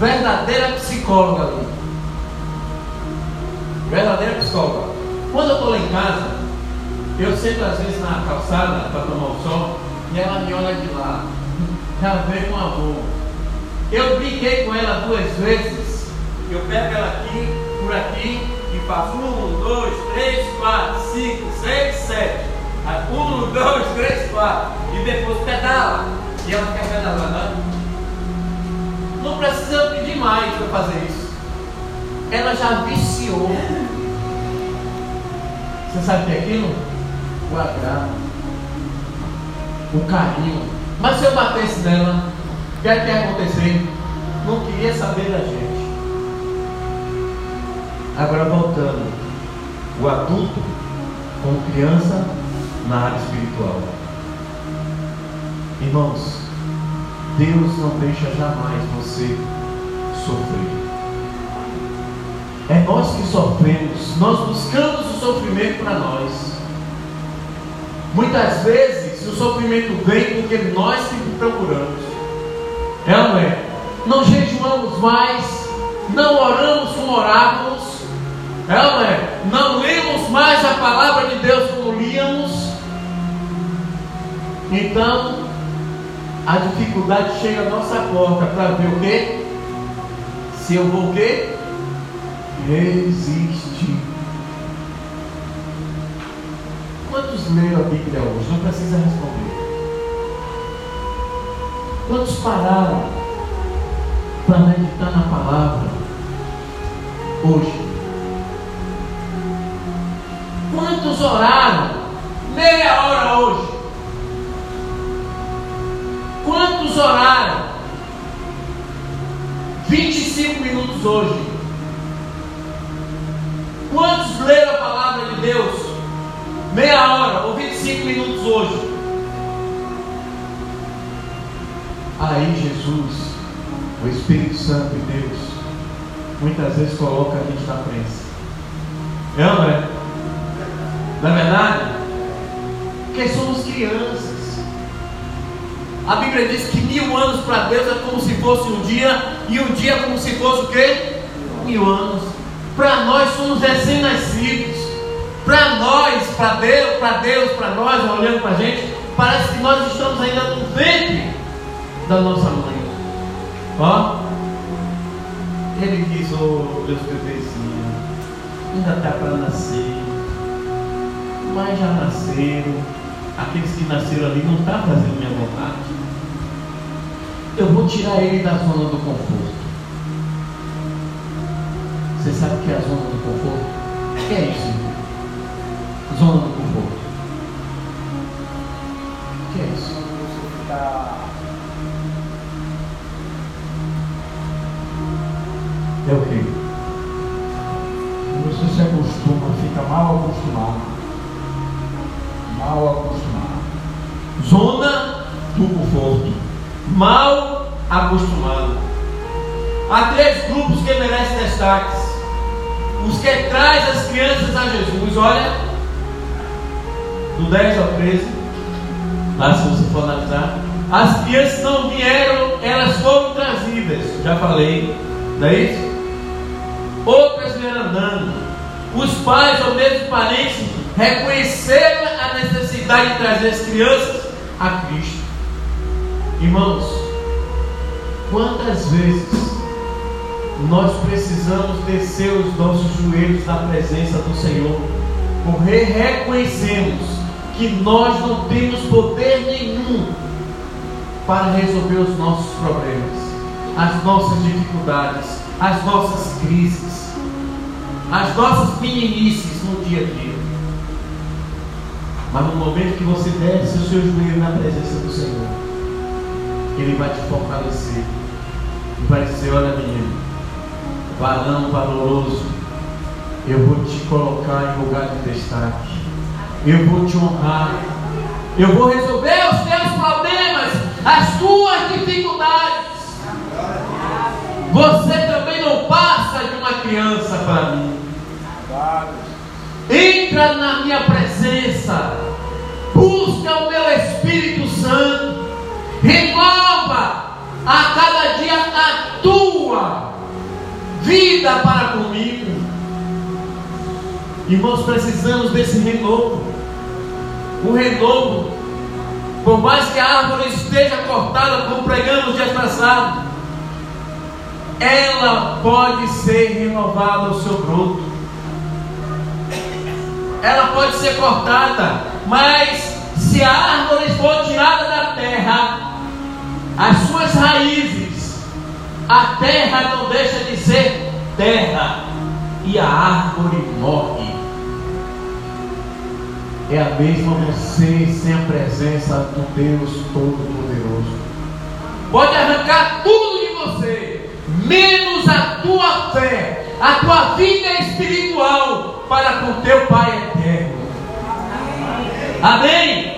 Verdadeira psicóloga ali. Verdadeira psicóloga. Quando eu estou lá em casa, eu sento às vezes na calçada para tomar o sol e ela me olha de lá. Já veio com amor. Eu brinquei com ela duas vezes. Eu pego ela aqui, por aqui, e faço um, dois, três, quatro, cinco, seis, sete. Um, dois, três, quatro. E depois pedala. E ela quer pedalar, né? Não precisa pedir mais para fazer isso. Ela já viciou. Você sabe o que é aquilo? O agrado. O carinho. Mas se eu batesse nela, que é que ia acontecer? Não queria saber da gente. Agora voltando. O adulto como criança na área espiritual. Irmãos, Deus não deixa jamais você sofrer. É nós que sofremos, nós buscamos o sofrimento para nós. Muitas vezes o sofrimento vem porque nós que procuramos. É ou não é? Não jejuamos mais, não oramos como orávamos, é ou não é? Não lemos mais a palavra de Deus como líamos. Então, a dificuldade chega à nossa porta para ver o quê? Se eu vou o quê? Resistir. Quantos leram a Bíblia hoje? Não precisa responder. Quantos pararam para meditar na palavra hoje? Quantos oraram meia hora hoje? Quantos oraram 25 minutos hoje? Quantos leram a palavra de Deus meia hora ou 25 minutos hoje? Aí Jesus, o Espírito Santo de Deus, muitas vezes coloca a gente na frente. É ou não é? Não é verdade? Porque somos crianças. A Bíblia diz que mil anos para Deus é como se fosse um dia, e um dia é como se fosse o quê? Mil anos. Para nós somos recém-nascidos. Para nós, para Deus, para Deus, para nós, olhando para a gente, parece que nós estamos ainda no ventre da nossa mãe. Ó, ele diz, ô oh, meus bebezinhos, ainda está para nascer, mas já nasceram. Aqueles que nasceram ali não estão tá fazendo minha vontade. Eu vou tirar ele da zona do conforto. Você sabe o que é a zona do conforto? O que é isso? Zona do conforto. O que é isso? Você ficar se acostuma, fica mal acostumado. Mal acostumado. Zona do conforto. Mal acostumado. Há três grupos que merecem destaques. Os que traz as crianças a Jesus, olha, do 10 ao 13, lá se você for analisar, as crianças não vieram, elas foram trazidas, já falei, não é isso? Os pais ou mesmo parentes reconheceram a necessidade de trazer as crianças a Cristo. Irmãos, quantas vezes nós precisamos descer os nossos joelhos na presença do Senhor, porque reconhecemos que nós não temos poder nenhum para resolver os nossos problemas, as nossas dificuldades, as nossas crises, as nossas meninices no dia a dia. Mas no momento que você desce o seu joelho na presença do Senhor, Ele vai te fortalecer e vai dizer: Olha, menino varão valoroso, eu vou te colocar em lugar de destaque, eu vou te honrar, eu vou resolver os teus problemas, as tuas dificuldades. Você também não passa de uma criança para mim. Entra na minha presença, busca o meu Espírito Santo, renova a cada dia a tua vida para comigo. Irmãos, precisamos desse renovo. O renovo, por mais que a árvore esteja cortada, como pregamos dias passados, ela pode ser renovada o seu broto. Ela pode ser cortada, mas se a árvore for tirada da terra, as suas raízes a terra não deixa de ser terra e a árvore morre. É a mesma você sem a presença do Deus Todo-Poderoso. Pode arrancar tudo de você, menos a tua fé, a tua vida espiritual para com teu Pai eterno. Amém?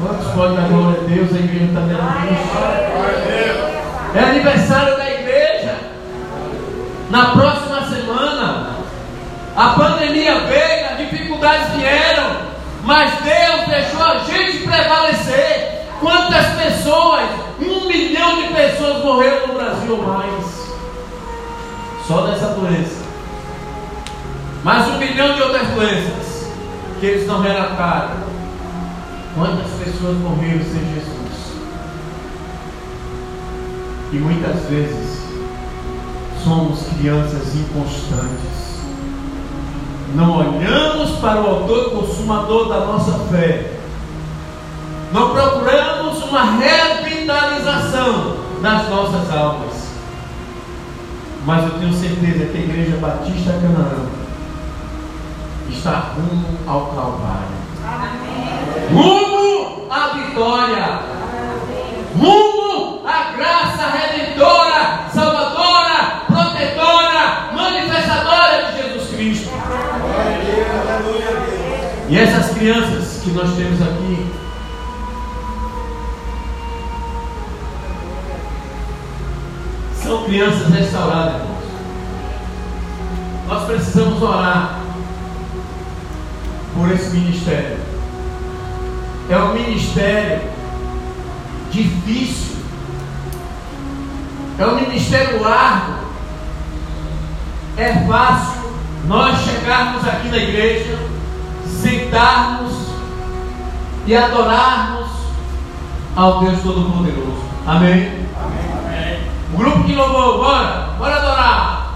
Quantos podem dar glória a Deus? A igreja está dando isso. É aniversário da igreja. Na próxima semana. A pandemia veio, as dificuldades vieram. Mas Deus deixou a gente prevalecer. Quantas pessoas? Um milhão de pessoas morreram no Brasil mais. Só dessa doença. Mais um milhão de outras doenças que eles não relataram. Quantas pessoas morreram sem Jesus? E muitas vezes somos crianças inconstantes. Não olhamos para o autor consumador da nossa fé. Não procuramos uma revitalização das nossas almas. Mas eu tenho certeza que a Igreja Batista Canaã está rumo ao Calvário. Rumo à vitória. Rumo à graça redentora, salvadora, protetora, manifestadora de Jesus Cristo. E essas crianças que nós temos aqui, são crianças restauradas, irmãos. Nós precisamos orar por esse ministério. É um ministério difícil. É um ministério largo. É fácil nós chegarmos aqui na igreja, sentarmos e adorarmos ao Deus Todo-Poderoso. Amém? Amém? O grupo que louvou, bora, bora adorar.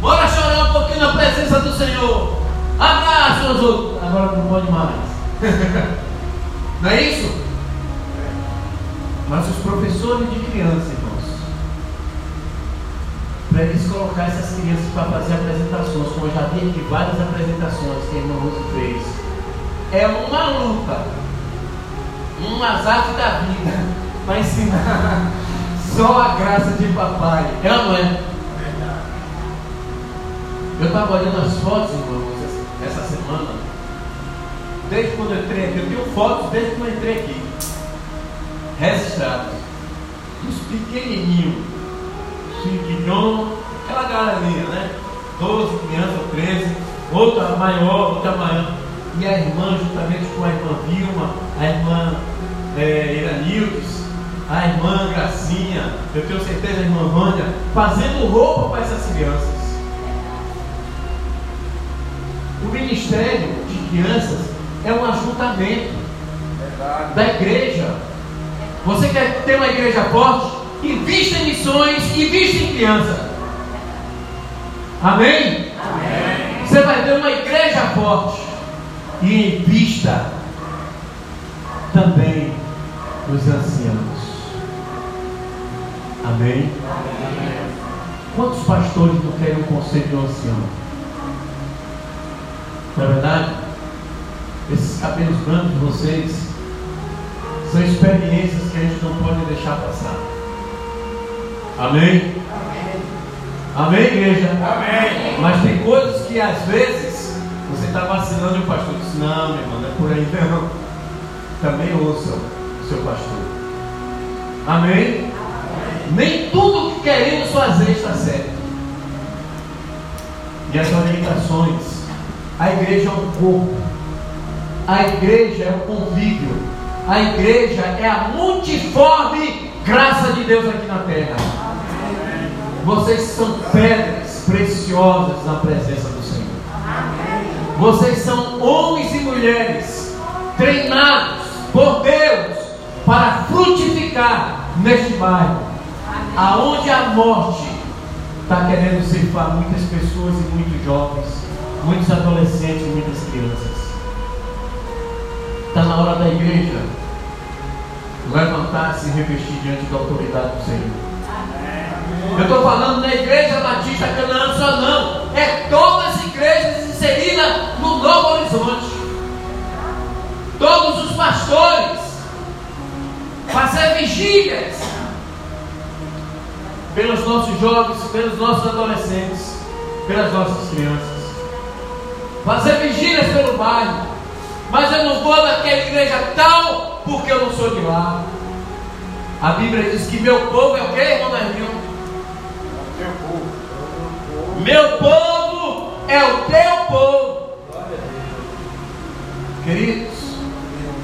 Bora chorar um pouquinho na presença do Senhor. Abraça os outros. Agora não pode mais. Não é isso? Mas os professores de criança, irmãos, para eles colocar essas crianças para fazer apresentações, como eu já vi aqui várias apresentações que a irmã Rose fez, é uma luta, um azar da vida, para ensinar só a graça de papai. É ou não é? Eu estava olhando as fotos, irmãos, essa semana. Desde quando eu entrei aqui, eu tenho fotos desde quando eu entrei aqui. Registrados. Os pequenininhos. Chiquinhão, aquela galerinha, né? 12 crianças, 13. Outra maior, outra maior. E a irmã, juntamente com a irmã Vilma, a irmã é, Iranildes, a irmã Gracinha, eu tenho certeza a irmã Vânia, fazendo roupa para essas crianças. O ministério de crianças é um ajuntamento Verdade. da igreja. Você quer ter uma igreja forte? Invista em missões, invista em crianças. Amém? Amém? Você vai ter uma igreja forte. E invista também nos anciãos. Amém? Amém? Quantos pastores não querem um conselho de um ancião? Não é verdade? Esses cabelos brancos de vocês são experiências que a gente não pode deixar passar. Amém? Amém, igreja? Amém. Mas tem coisas que às vezes você está vacilando e o pastor diz, não, meu irmão, não é por aí não. Também ouça o seu pastor. Amém? Amém? Nem tudo que queremos fazer está certo. E as orientações a igreja é um corpo. A igreja é um convívio. A igreja é a multiforme graça de Deus aqui na terra. Vocês são pedras preciosas na presença do Senhor. Vocês são homens e mulheres treinados por Deus para frutificar neste bairro, aonde a morte está querendo ceifar muitas pessoas e muitos jovens muitos adolescentes, muitas crianças. Está na hora da igreja levantar-se e revestir diante da autoridade do Senhor. Eu estou falando da igreja Batista Canaã só não. É todas as igrejas inseridas no Novo Horizonte. Todos os pastores. Fazer vigílias pelos nossos jovens, pelos nossos adolescentes, pelas nossas crianças fazer vigílias pelo bairro. Mas eu não vou naquela igreja tal porque eu não sou de lá. A Bíblia diz que meu povo é o que, irmão Nervinho? Teu povo. Meu povo é o teu povo. Queridos,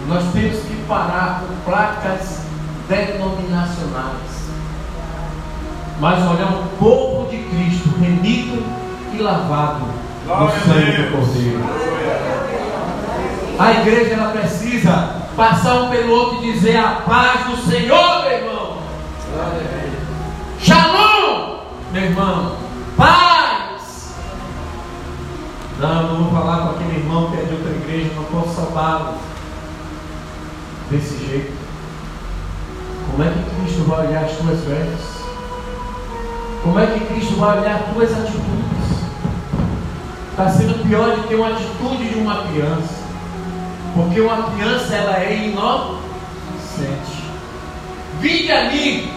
nós temos que parar com placas denominacionais. Mas olhar o povo de Cristo remido e lavado no sangue do Cordeiro. A igreja ela precisa passar um pelo outro e dizer a paz do Senhor, meu irmão. Shalom, meu irmão. Paz. Não, eu não vou falar com aquele irmão que é de outra igreja, não posso salvá-lo desse jeito. Como é que Cristo vai olhar as tuas vestes? Como é que Cristo vai olhar as tuas atitudes? Está sendo pior do que uma atitude de uma criança. Porque uma criança ela é inocente. Vinde ali,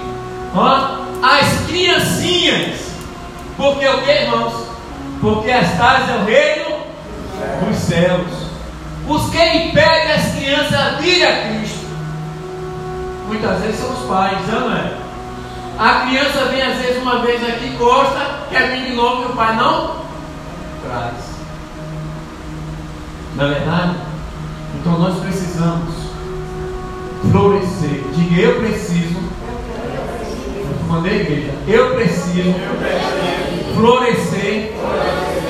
ó, as criancinhas. Porque o que, irmãos? Porque as tais é o reino dos céus. Os que impedem as crianças a vir a Cristo. Muitas vezes são os pais, não é? A criança vem às vezes uma vez aqui, gosta, quer vir de novo e o pai não traz. Na é verdade? Então nós precisamos florescer. Diga, eu preciso. Mandei igreja. Eu preciso florescer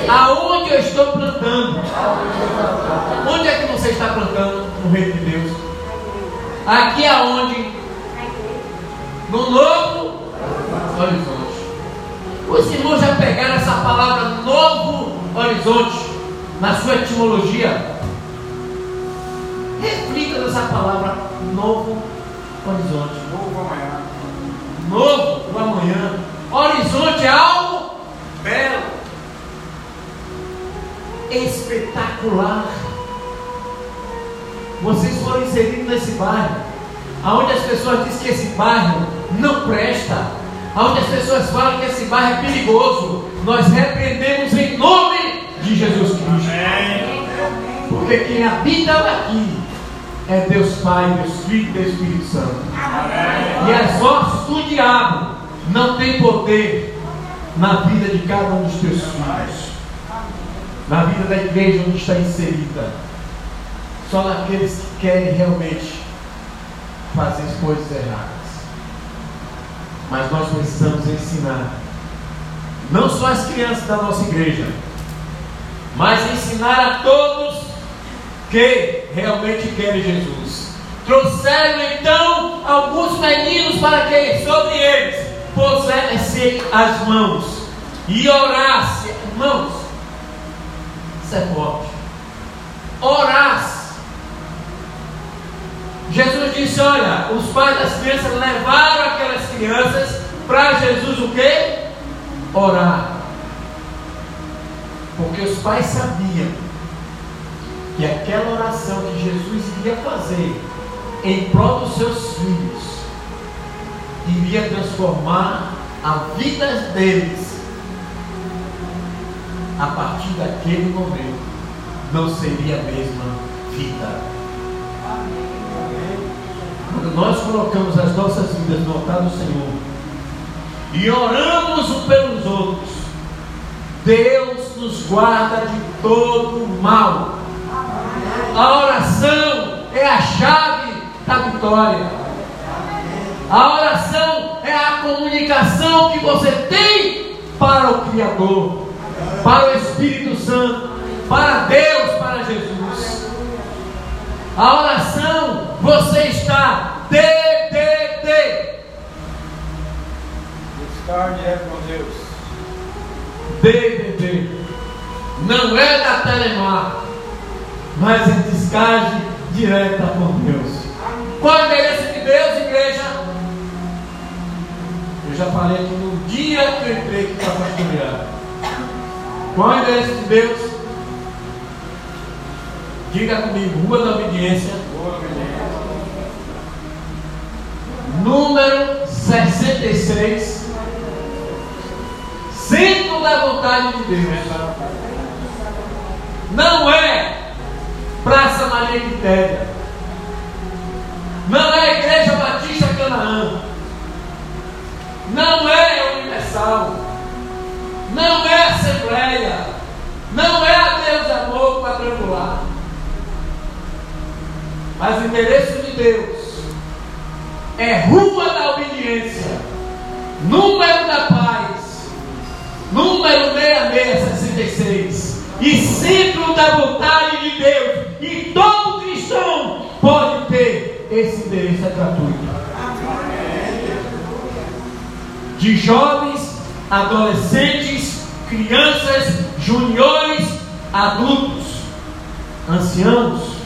aonde eu estou plantando. Onde é que você está plantando no reino de Deus? Aqui aonde? No novo horizonte. Os irmãos já pegaram essa palavra novo horizonte, na sua etimologia, reflita nessa palavra novo horizonte. Novo amanhã. Novo amanhã. Horizonte é algo belo, espetacular. Vocês foram inseridos nesse bairro, aonde as pessoas dizem que esse bairro não presta, aonde as pessoas falam que esse bairro é perigoso. Nós repreendemos em nome Porque quem habita aqui é Deus Pai, Deus Filho e Deus Espírito Santo. E as ossos do diabo. Não tem poder na vida de cada um dos teus filhos, na vida da igreja onde está inserida, só naqueles que querem realmente fazer as coisas erradas. Mas nós precisamos ensinar, não só as crianças da nossa igreja, mas ensinar a todos que realmente querem Jesus. Trouxeram então alguns meninos para que sobre eles pusessem as mãos e orasse. Irmãos, isso é forte. Orasse. Jesus disse: Olha, os pais das crianças levaram aquelas crianças para Jesus o quê? Orar. Porque os pais sabiam que aquela oração que Jesus iria fazer em prol dos seus filhos iria transformar a vida deles a partir daquele momento não seria a mesma vida. Quando nós colocamos as nossas vidas no altar do Senhor e oramos uns pelos outros, Deus nos guarda de todo mal. A oração é a chave da vitória. A oração é a comunicação que você tem para o Criador, para o Espírito Santo, para Deus, para Jesus. A oração, você está DDD. Estar direto com Deus. DDD. Não é da Telemar, mas é descarte direta com Deus. Qual é o endereço de Deus, igreja? Eu já falei aqui no dia que eu entrei aqui para pastorear. Qual é o endereço de Deus? Diga comigo, Rua da Obediência. Número 66. Da vontade de Deus. Não é Praça Maria Quitéria. Não é Igreja Batista Canaã. Não é Universal. Não é Assembleia. Não é a Deus de Amor quadrangular. Mas o endereço de Deus é Rua da Obediência, número da paz, número 6666 e centro da vontade de Deus. E todo cristão pode ter esse endereço é gratuito. De jovens, adolescentes, crianças, juniores, adultos, anciãos,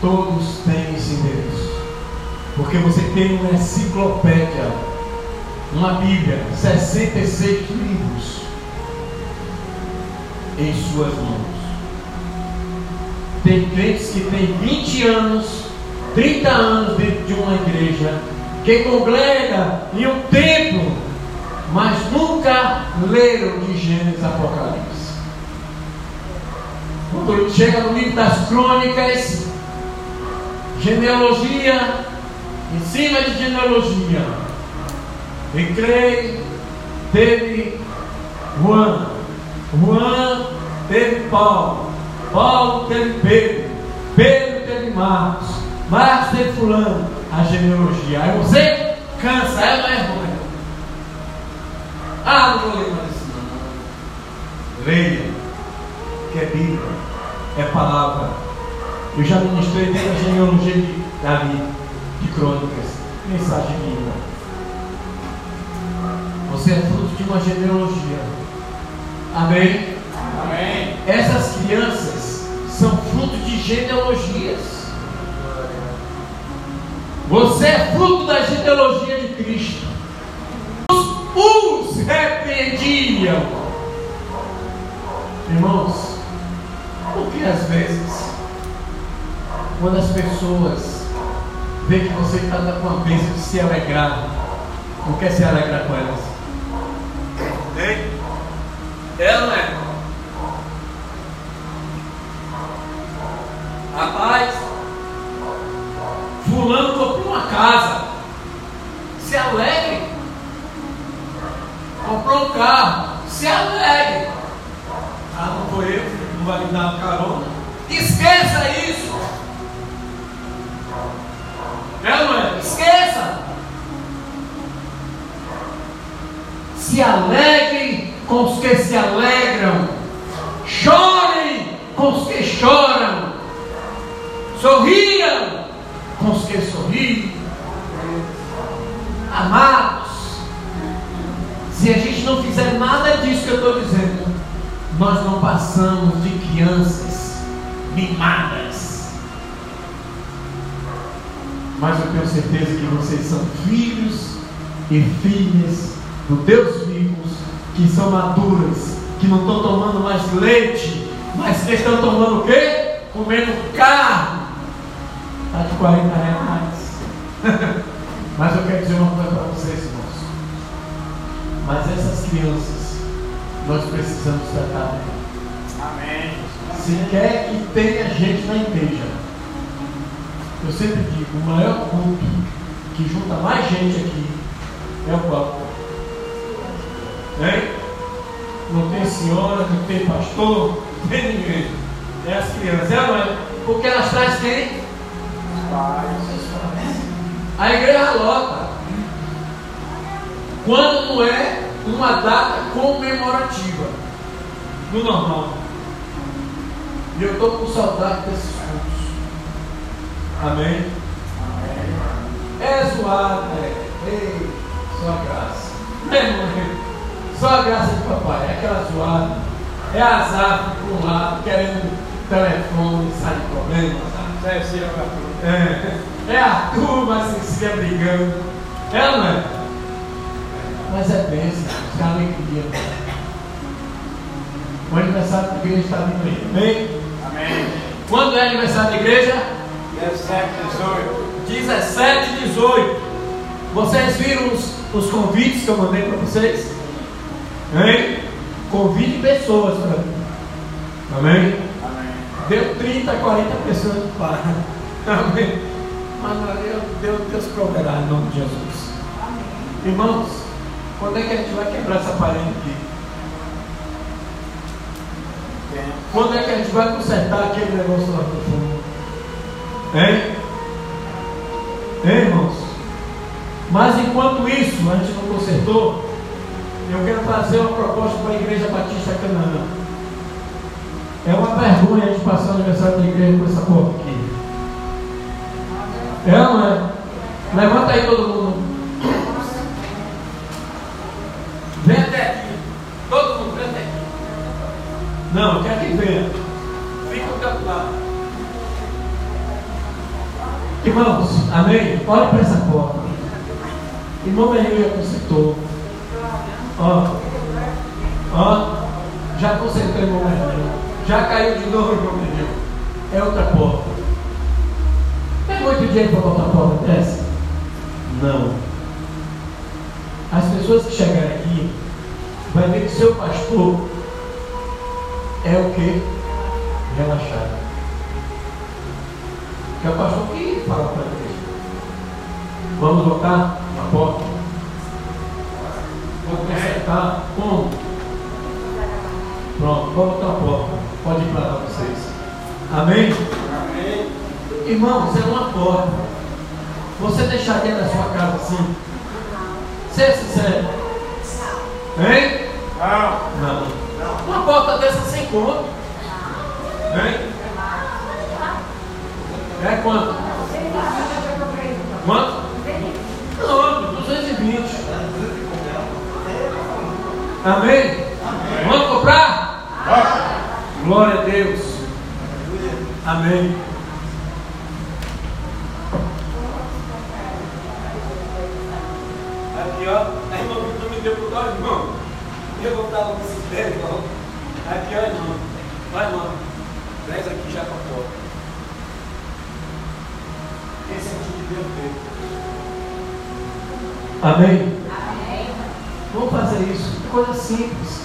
todos têm esse endereço. Porque você tem uma enciclopédia, uma Bíblia, 66 livros em suas mãos. Tem crentes que têm 20 anos, 30 anos dentro de uma igreja, que congrega em um templo, mas nunca leram de Gênesis Apocalipse. Quando chega no livro das crônicas, genealogia, em cima de genealogia, e creio, teve Juan, Juan teve Paulo, Paulo teve Pedro, Pedro teve Marcos, Marcos teve fulano, a genealogia. Aí você cansa, é não é ruim. Ah, não vou ler mais isso não. Leia, que é Bíblia, é palavra. Eu já ministrei dentro da genealogia de Davi, de crônicas, mensagem minha. Você é fruto de uma genealogia. Amém? Amém. Essas crianças são fruto de genealogias. Você é fruto da genealogia de Cristo. Os, os repreendiam. Irmãos, porque às vezes, quando as pessoas veem que você está com a bênção de se alegrar, não quer se alegrar com elas? Hein? É ou não é? Rapaz, fulano comprou uma casa. Se é alegre. Comprou um carro. Se é alegre. Ah, não foi eu, não vai me dar uma carona. Esqueça isso. É, não é? Esqueça. Se alegrem com os que se alegram. Chorem com os que choram. Sorriam com os que sorriem. Amados, se a gente não fizer nada disso que eu estou dizendo, nós não passamos de crianças mimadas. Mas eu tenho certeza que vocês são filhos e filhas do Deus vivos, que são maduras, que não estão tomando mais leite, mas que estão tomando o quê? Comendo carne. Está de 40 reais. mas eu quero dizer uma coisa para vocês, irmãos. Mas essas crianças, nós precisamos tratar bem. Amém. Se quer que tenha gente na igreja, eu sempre digo, o maior culto que junta mais gente aqui é o qual? Hein? Não tem senhora, não tem pastor, não tem ninguém. É as crianças, é ou não é? Porque elas trazem quem? A igreja lota. Quando não é uma data comemorativa. No normal. E eu estou com saudade desses cultos. Amém? É zoado, né? Ei, só a graça. Né, mãe? Só a graça de papai. É aquela zoada. É azar por um lado, querendo telefone, sai de problema? É, é Arthur, mas se fica brigando. É ou não é? Mas é bênção, é alegria. O aniversário da igreja está vindo aí. Amém? Amém. Quando é aniversário da igreja? 17, 18. 17 e 18. Vocês viram os, os convites que eu mandei para vocês? Hein? Convide pessoas para mim. Amém? Amém. Deu 30, 40 pessoas para. Amém. Mas Deus, Deus, Deus proverá em nome de Jesus. Irmãos, quando é que a gente vai quebrar essa parede aqui? Quando é que a gente vai consertar aquele negócio lá do fundo? Hein? Hein, irmãos? Mas enquanto isso a gente não consertou, eu quero trazer uma proposta para a Igreja Batista Canaã. É uma vergonha a gente passar o aniversário da igreja com essa porta aqui. É não é? Levanta aí todo mundo. Vem até aqui. Todo mundo, vem até aqui. Não, quer que venha. Fica do outro lado. Irmãos, amém? Olha para essa porta. Irmão Berril já consertou. Ó. Ó. Já consertou, irmão Berril. Já caiu de novo, irmão Berril. É outra porta. Tem muito dinheiro para botar a porta dessa? Não. As pessoas que chegarem aqui vai ver que seu pastor é o que? Relaxado. Que é o pastor que fala para igreja. Vamos botar a porta. Vou consertar como? Pronto, vou botar a porta. Pode ir para vocês. Amém? Amém. Irmãos, é uma porta. Você deixaria na sua casa assim? Seja sincero. Hein? Não. Não. Uma porta dessa sem conta. Hein? É quanto? Quanto? Não, 220. Amém? Vamos comprar? Glória a Deus. Amém. Aqui, ó. A irmã Vitor me deu pro dó, irmão. Eu vou dar um desespero, irmão. Aqui, ó, irmão. Vai, irmão. Traz aqui já pra porta. Esse aqui de Deus dele. Amém? Vamos fazer isso. Coisa simples.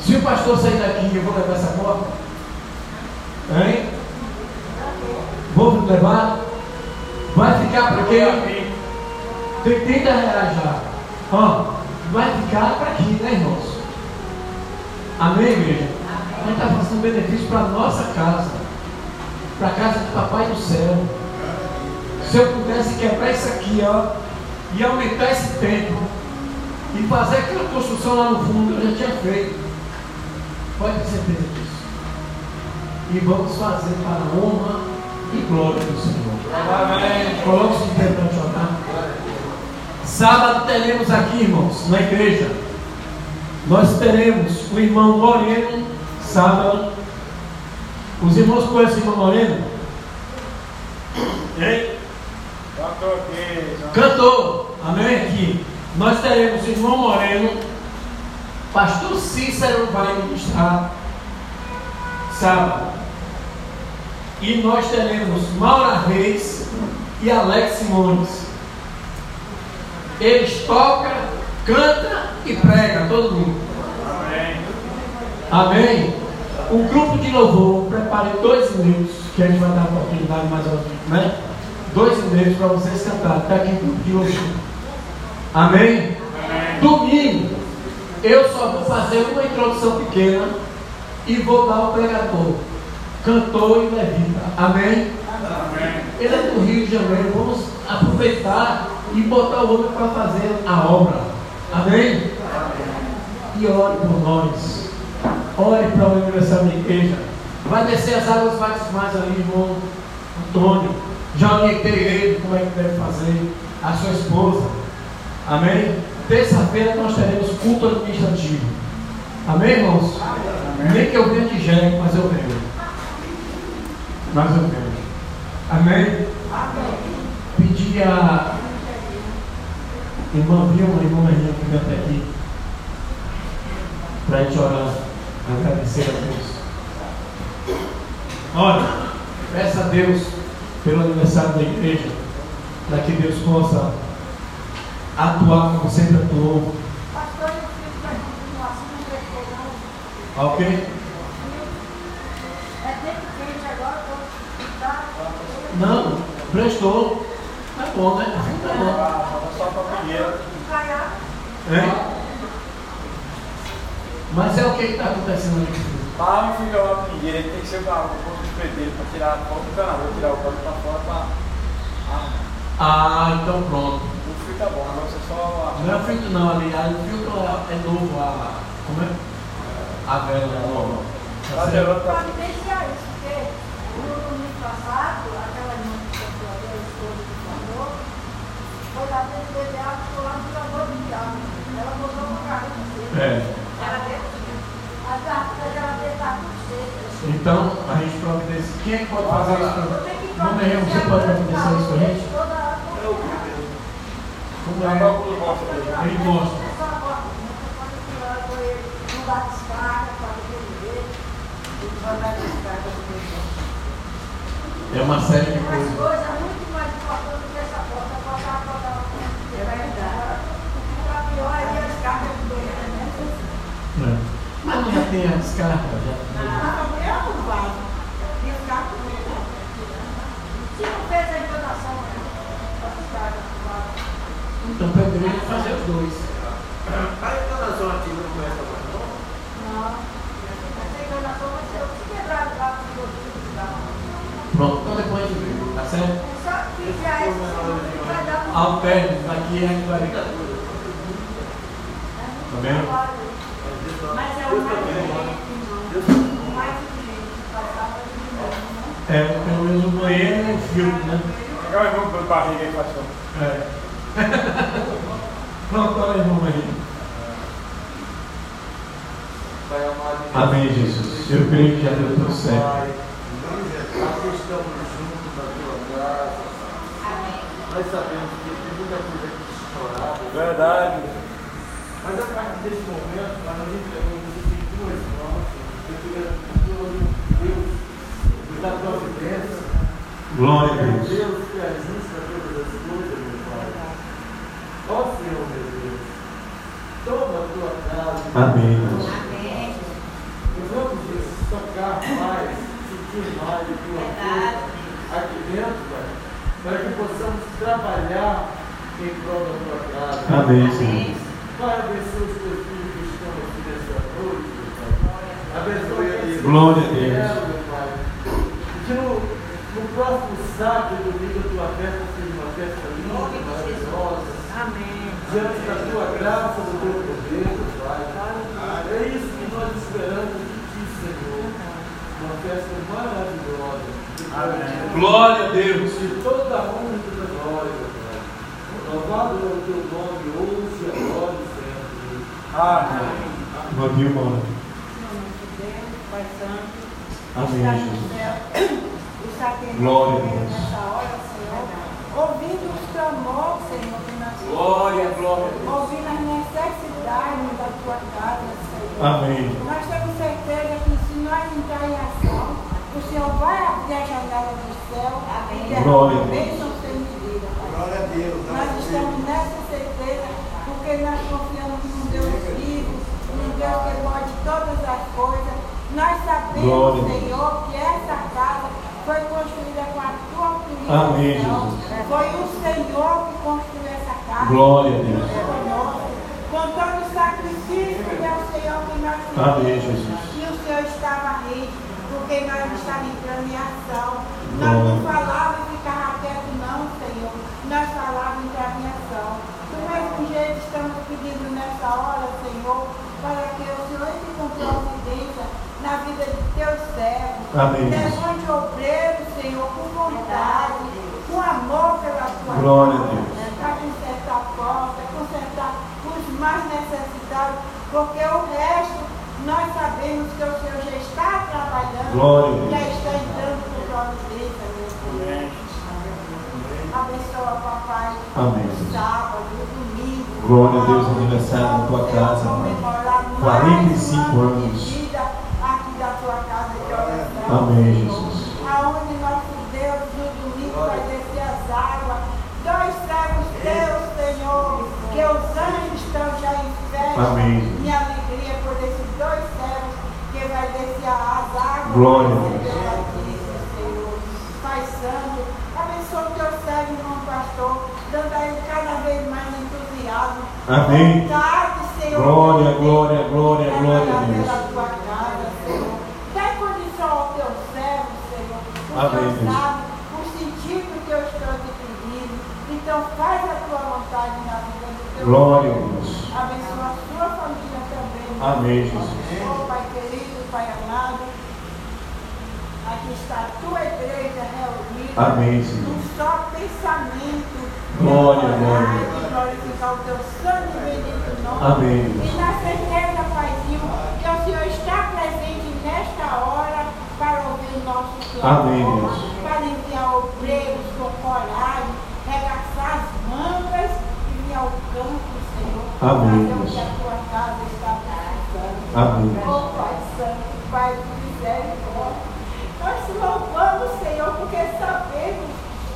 Se o pastor sair daqui, eu vou levar essa porta. Hein? Vou levar? Vai ficar para quê? Tem 30 reais já. Ó, vai ficar para aqui, né, irmãos? Amém, igreja? a gente está fazendo benefício para a nossa casa, para a casa do Papai do Céu. Se eu pudesse quebrar isso aqui, ó, e aumentar esse templo, e fazer aquela construção lá no fundo, eu já tinha feito. Pode ter certeza disso. E vamos fazer para a honra e glória do Senhor. Amém. Coloque-se de pé para te orar. Sábado teremos aqui, irmãos, na igreja. Nós teremos o irmão Moreno, sábado. Os irmãos conhecem o irmão Moreno? Hein? Cantou aqui. Cantor, amém? Aqui. Nós teremos irmão Moreno, pastor Cícero vai ministrar sábado. E nós teremos Maura Reis e Alex Simones. Eles tocam, cantam e pregam, todo mundo. Amém. Amém? O grupo de louvor, prepare dois minutos, que a gente vai dar a oportunidade mais ao né? Dois minutos para vocês cantarem. Está aqui o grupo de louvor. Amém? Amém. Domingo, eu só vou fazer uma introdução pequena e vou dar ao pregador, cantor e levita. Amém? Amém. Ele é do Rio de Janeiro. Vamos aproveitar e botar o homem para fazer a obra. Amém? E ore por nós. Ore para o aniversário da igreja. Vai descer as águas mais ali, irmão Antônio. Já orientei ele como é que deve fazer. A sua esposa. Amém? Terça-feira nós teremos culto administrativo. Amém, irmãos? Nem que eu venha de jegue, mas eu venho. Mas eu venho. Amém? Pedir a irmã Vilma, irmã Maria que vem até aqui, para a gente orar, agradecer a Deus. Ora, peça a Deus pelo aniversário da igreja, para que Deus possa atuar como sempre atuou. Pastor, eu fiz uma continuação, não prestou não. Ok? É tempo quente agora, tô? Não, prestou. Tá bom, né? Tá bom. Hein? Mas é o que está acontecendo aqui. Não fica lá ninguém, ele tem que ser o carro, o ponto de pedreiro para tirar a foto do canal. Vou tirar o cano para fora para. Ah, Ah, então pronto. O fio tá bom, agora você só. Não é filtro não, ali. O filtro é, é novo. A, como é? A vela é nova. Tá Tá certo? pra. Providenciar isso, porque no domingo passado, aquela irmã que comprou ali, a esposa do falou, foi lá dentro do BBA, ficou lá no de diabo. Ela botou uma carta dele. É. Ela deu. As garrafas tá com seca. Então, a gente providencia. Quem é que pode fazer isso? Não, você pode providenciar isso pra gente? Como é? Ele mostra. É uma série de coisas. coisa muito mais importante do que essa porta, botar a porta lá dentro. É verdade. Pra pior aí as cargas do banheiro, né? É. Mas não já tem a descarga? Já. Ah, eu não vai. E os carros não Se não fez a entonação, né? As cargas do lado. Então, poderia fazer os dois. A entonação ativa não começa mais, não? Não. Essa entonação vai ser o quebrado lá outro Pronto, então depois a gente vê, tá certo? Só que já é vai dar um daqui a gente vai. Tá vendo? Mas é o mais para É, pelo menos o banheiro e o filtro, né? Pegar o irmão pelo barriga aí, pastor. É. Pronto, olha, irmão Maria. Pai amado, Amém, Jesus. Eu creio que já deu tudo certo. Pai, aqui estamos juntos na tua casa. Nós sabemos que tem muita coisa aqui estourada. Verdade. Mas a partir desse momento, nós não entregamos aqui duas mãos. Eu queria Deus, Deus da providência. Glória a Deus Deus. que ajusta todas as coisas, meu Pai. Ó Senhor, meu Deus, toma a tua casa. Amém, Deus. E vamos Jesus, tocar mais, sentir mais a tua força aqui dentro, Pai, para que possamos trabalhar em prol da tua casa. Amém, Senhor. Pai, abençoe os teus filhos que estão aqui nessa noite, meu Pai. Abençoe eles Glória a Deus. meu Pai. Que no, no próximo sábado domingo a tua festa seja uma festa linda, maravilhosa. Amém. Diante da tua graça, do teu poder, meu Pai. É isso que nós esperamos de ti, Senhor. Uma festa maravilhosa. Amém. Glória a Deus. De toda a honra e toda a glória, meu Pai. Louvado é o teu nome hoje, agora e sempre. Amém. Uma Vilma. Pai Santo. Amém, Jesus. céu. Está aqui Glória a Deus. Ouvindo os clamores, Senhor, que nós Glória, glória. ouvindo as necessidades da tua casa, Senhor. Amém. Nós temos certeza que se nós entrar em ação, o Senhor vai abrir a janela do céu e Glória a derramar Deus. bênção sem medida, Pai. Glória a Deus. Nós estamos nessa certeza porque nós confiamos num Deus vivo, num Deus que pode todas as coisas. Nós sabemos, Glória a Deus. Senhor, que essa casa foi construída com a tua Amém, autorização. Jesus. Foi o Senhor que construiu essa casa. Glória a Deus. Com todo o sacrifício que é o Senhor que nós Amém, fizemos. Jesus. E o Senhor estava aí, porque nós estávamos entrando em ação. Nós não falávamos e ficava quieto, não, Senhor. Nós falávamos e entrava em ação. Do mesmo jeito, estamos pedindo nessa hora, Senhor, para que o Senhor entre com providência na vida de teus servos. Amém. Levante obreiro, Senhor, com vontade, com amor pela tua Glória a casa, Deus. Para consertar a porta, consertar os mais necessitados, porque o resto nós sabemos que o Senhor já está trabalhando, Glória a Deus. já está entrando com providência, meu Senhor. Abençoa, papai, Amém, o sábado, o domingo. Glória a Deus, aniversário da tua casa, vamos Pai. comemorar mais 45 um ano de anos. vida aqui da tua casa de oração. Amém. Jesus. Aonde nosso Deus no domingo vai descer as águas. Dois servos teus, Senhor, que os anjos estão já em festa. Amém. Minha alegria por esses dois servos que vai descer as águas. Glória a Deus. Pai Santo, abençoa o teu servo, irmão pastor, dando a ele cada vez mais entusiasmo. Amém. Vontade, Senhor. Glória, glória, Deus, glória, glória a Deus. pela tua casa, Senhor. Dá condição ao teu servo, Senhor. O Amém, Senhor Deus. sabe o sentido que eu estou pedindo. Então faz a tua vontade na vida do teu Glória a. Deus. Abençoa a sua família também. Amém. Jesus. Oh, Pai querido, Pai amado. Aqui está a tua igreja reunida. Amém, Senhor. Num só pensamento. Glória, glória. e glorificar o teu santo e bendito nome. Amém. E na certeza, Paizinho, que o Senhor está presente nesta hora nosso Amém, clamor, Deus. para enviar obreiros coragem, regaçar as mangas e vir ao campo, Senhor. Amém, Deus. que a tua casa está precisando. Amém. Oh, Pai Santo, Pai de misericórdia. Nós te louvamos, Senhor, porque sabemos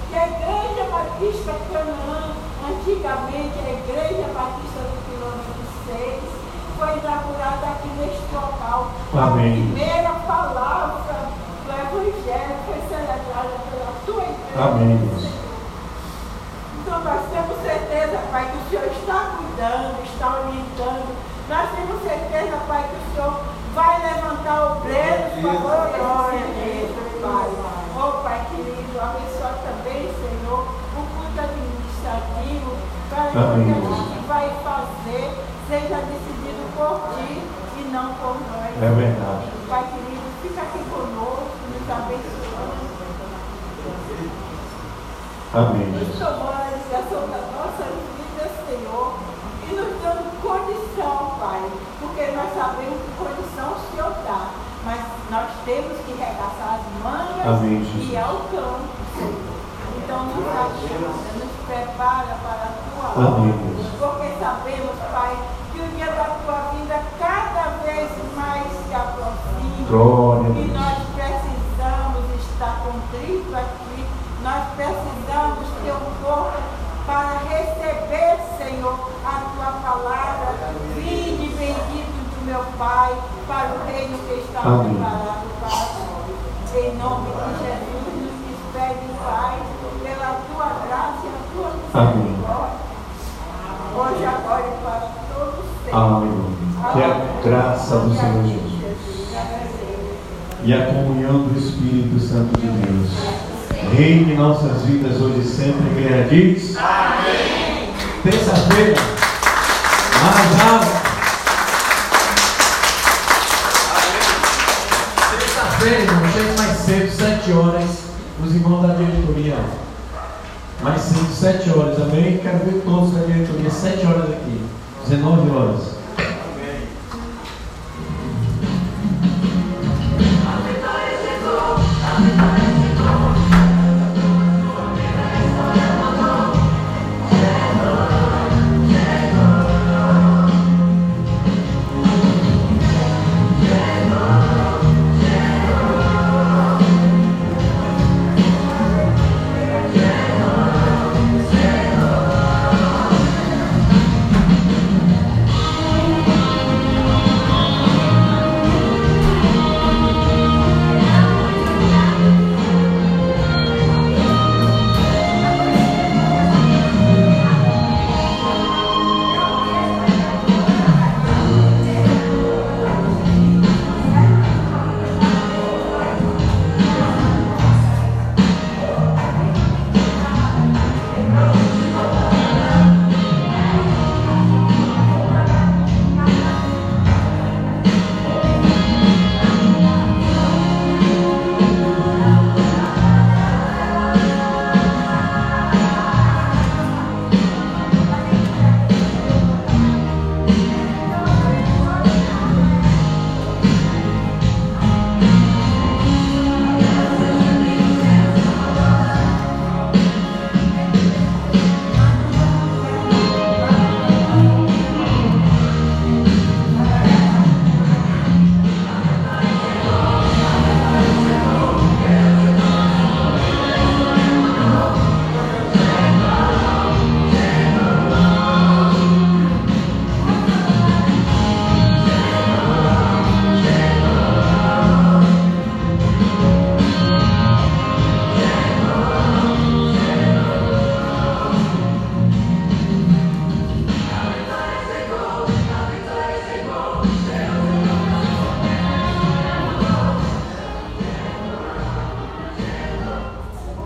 que a Igreja Batista Canaã, antigamente a Igreja Batista do quilômetro 6, foi inaugurada aqui neste local. Amém. A primeira palavra do Evangelho foi celebrada pela tua igreja. Amém, Deus. Então nós temos certeza, Pai, que o Senhor está cuidando, está orientando. Nós temos certeza, Pai, que o Senhor vai levantar obreiros para a glória dele, Pai. Oh, Pai querido, abençoa também, Senhor, o culto administrativo, para que o Amém, que a gente vai fazer seja decidido por Ti e não por nós. É verdade. Pai querido, fica aqui conosco, nos abençoando. Amém, Nos tomou a ligação da nossa vida, Senhor, e nos dando condição, Pai, porque nós sabemos que condição o Senhor dá, mas nós temos que regaçar as mangas Amém, e ao campo, Senhor. Então nos ajuda, nos prepara para a tua obra, porque sabemos, Pai, que o dia da tua vida cada vez mais se aproxima. Glória E nós precisamos estar contrito aqui. Nós precisamos ter um corpo para receber, Senhor, a tua palavra. Vinde, bendito do meu Pai, para o reino que está preparado para nós. Em nome de Jesus, nos despede, Pai, pela tua graça e a tua misericórdia. Hoje, agora e para todos sempre. Amém. Que a graça do Senhor Jesus. e a comunhão do Espírito Santo de Deus. Reine em nossas vidas hoje e sempre, a igreja diz. Amém. Terça-feira, mais alto. Terça-feira, irmão, chega mais cedo, sete horas, os irmãos da diretoria. Mais cedo, sete horas, amém? Quero ver todos da diretoria, sete horas aqui, 19 horas.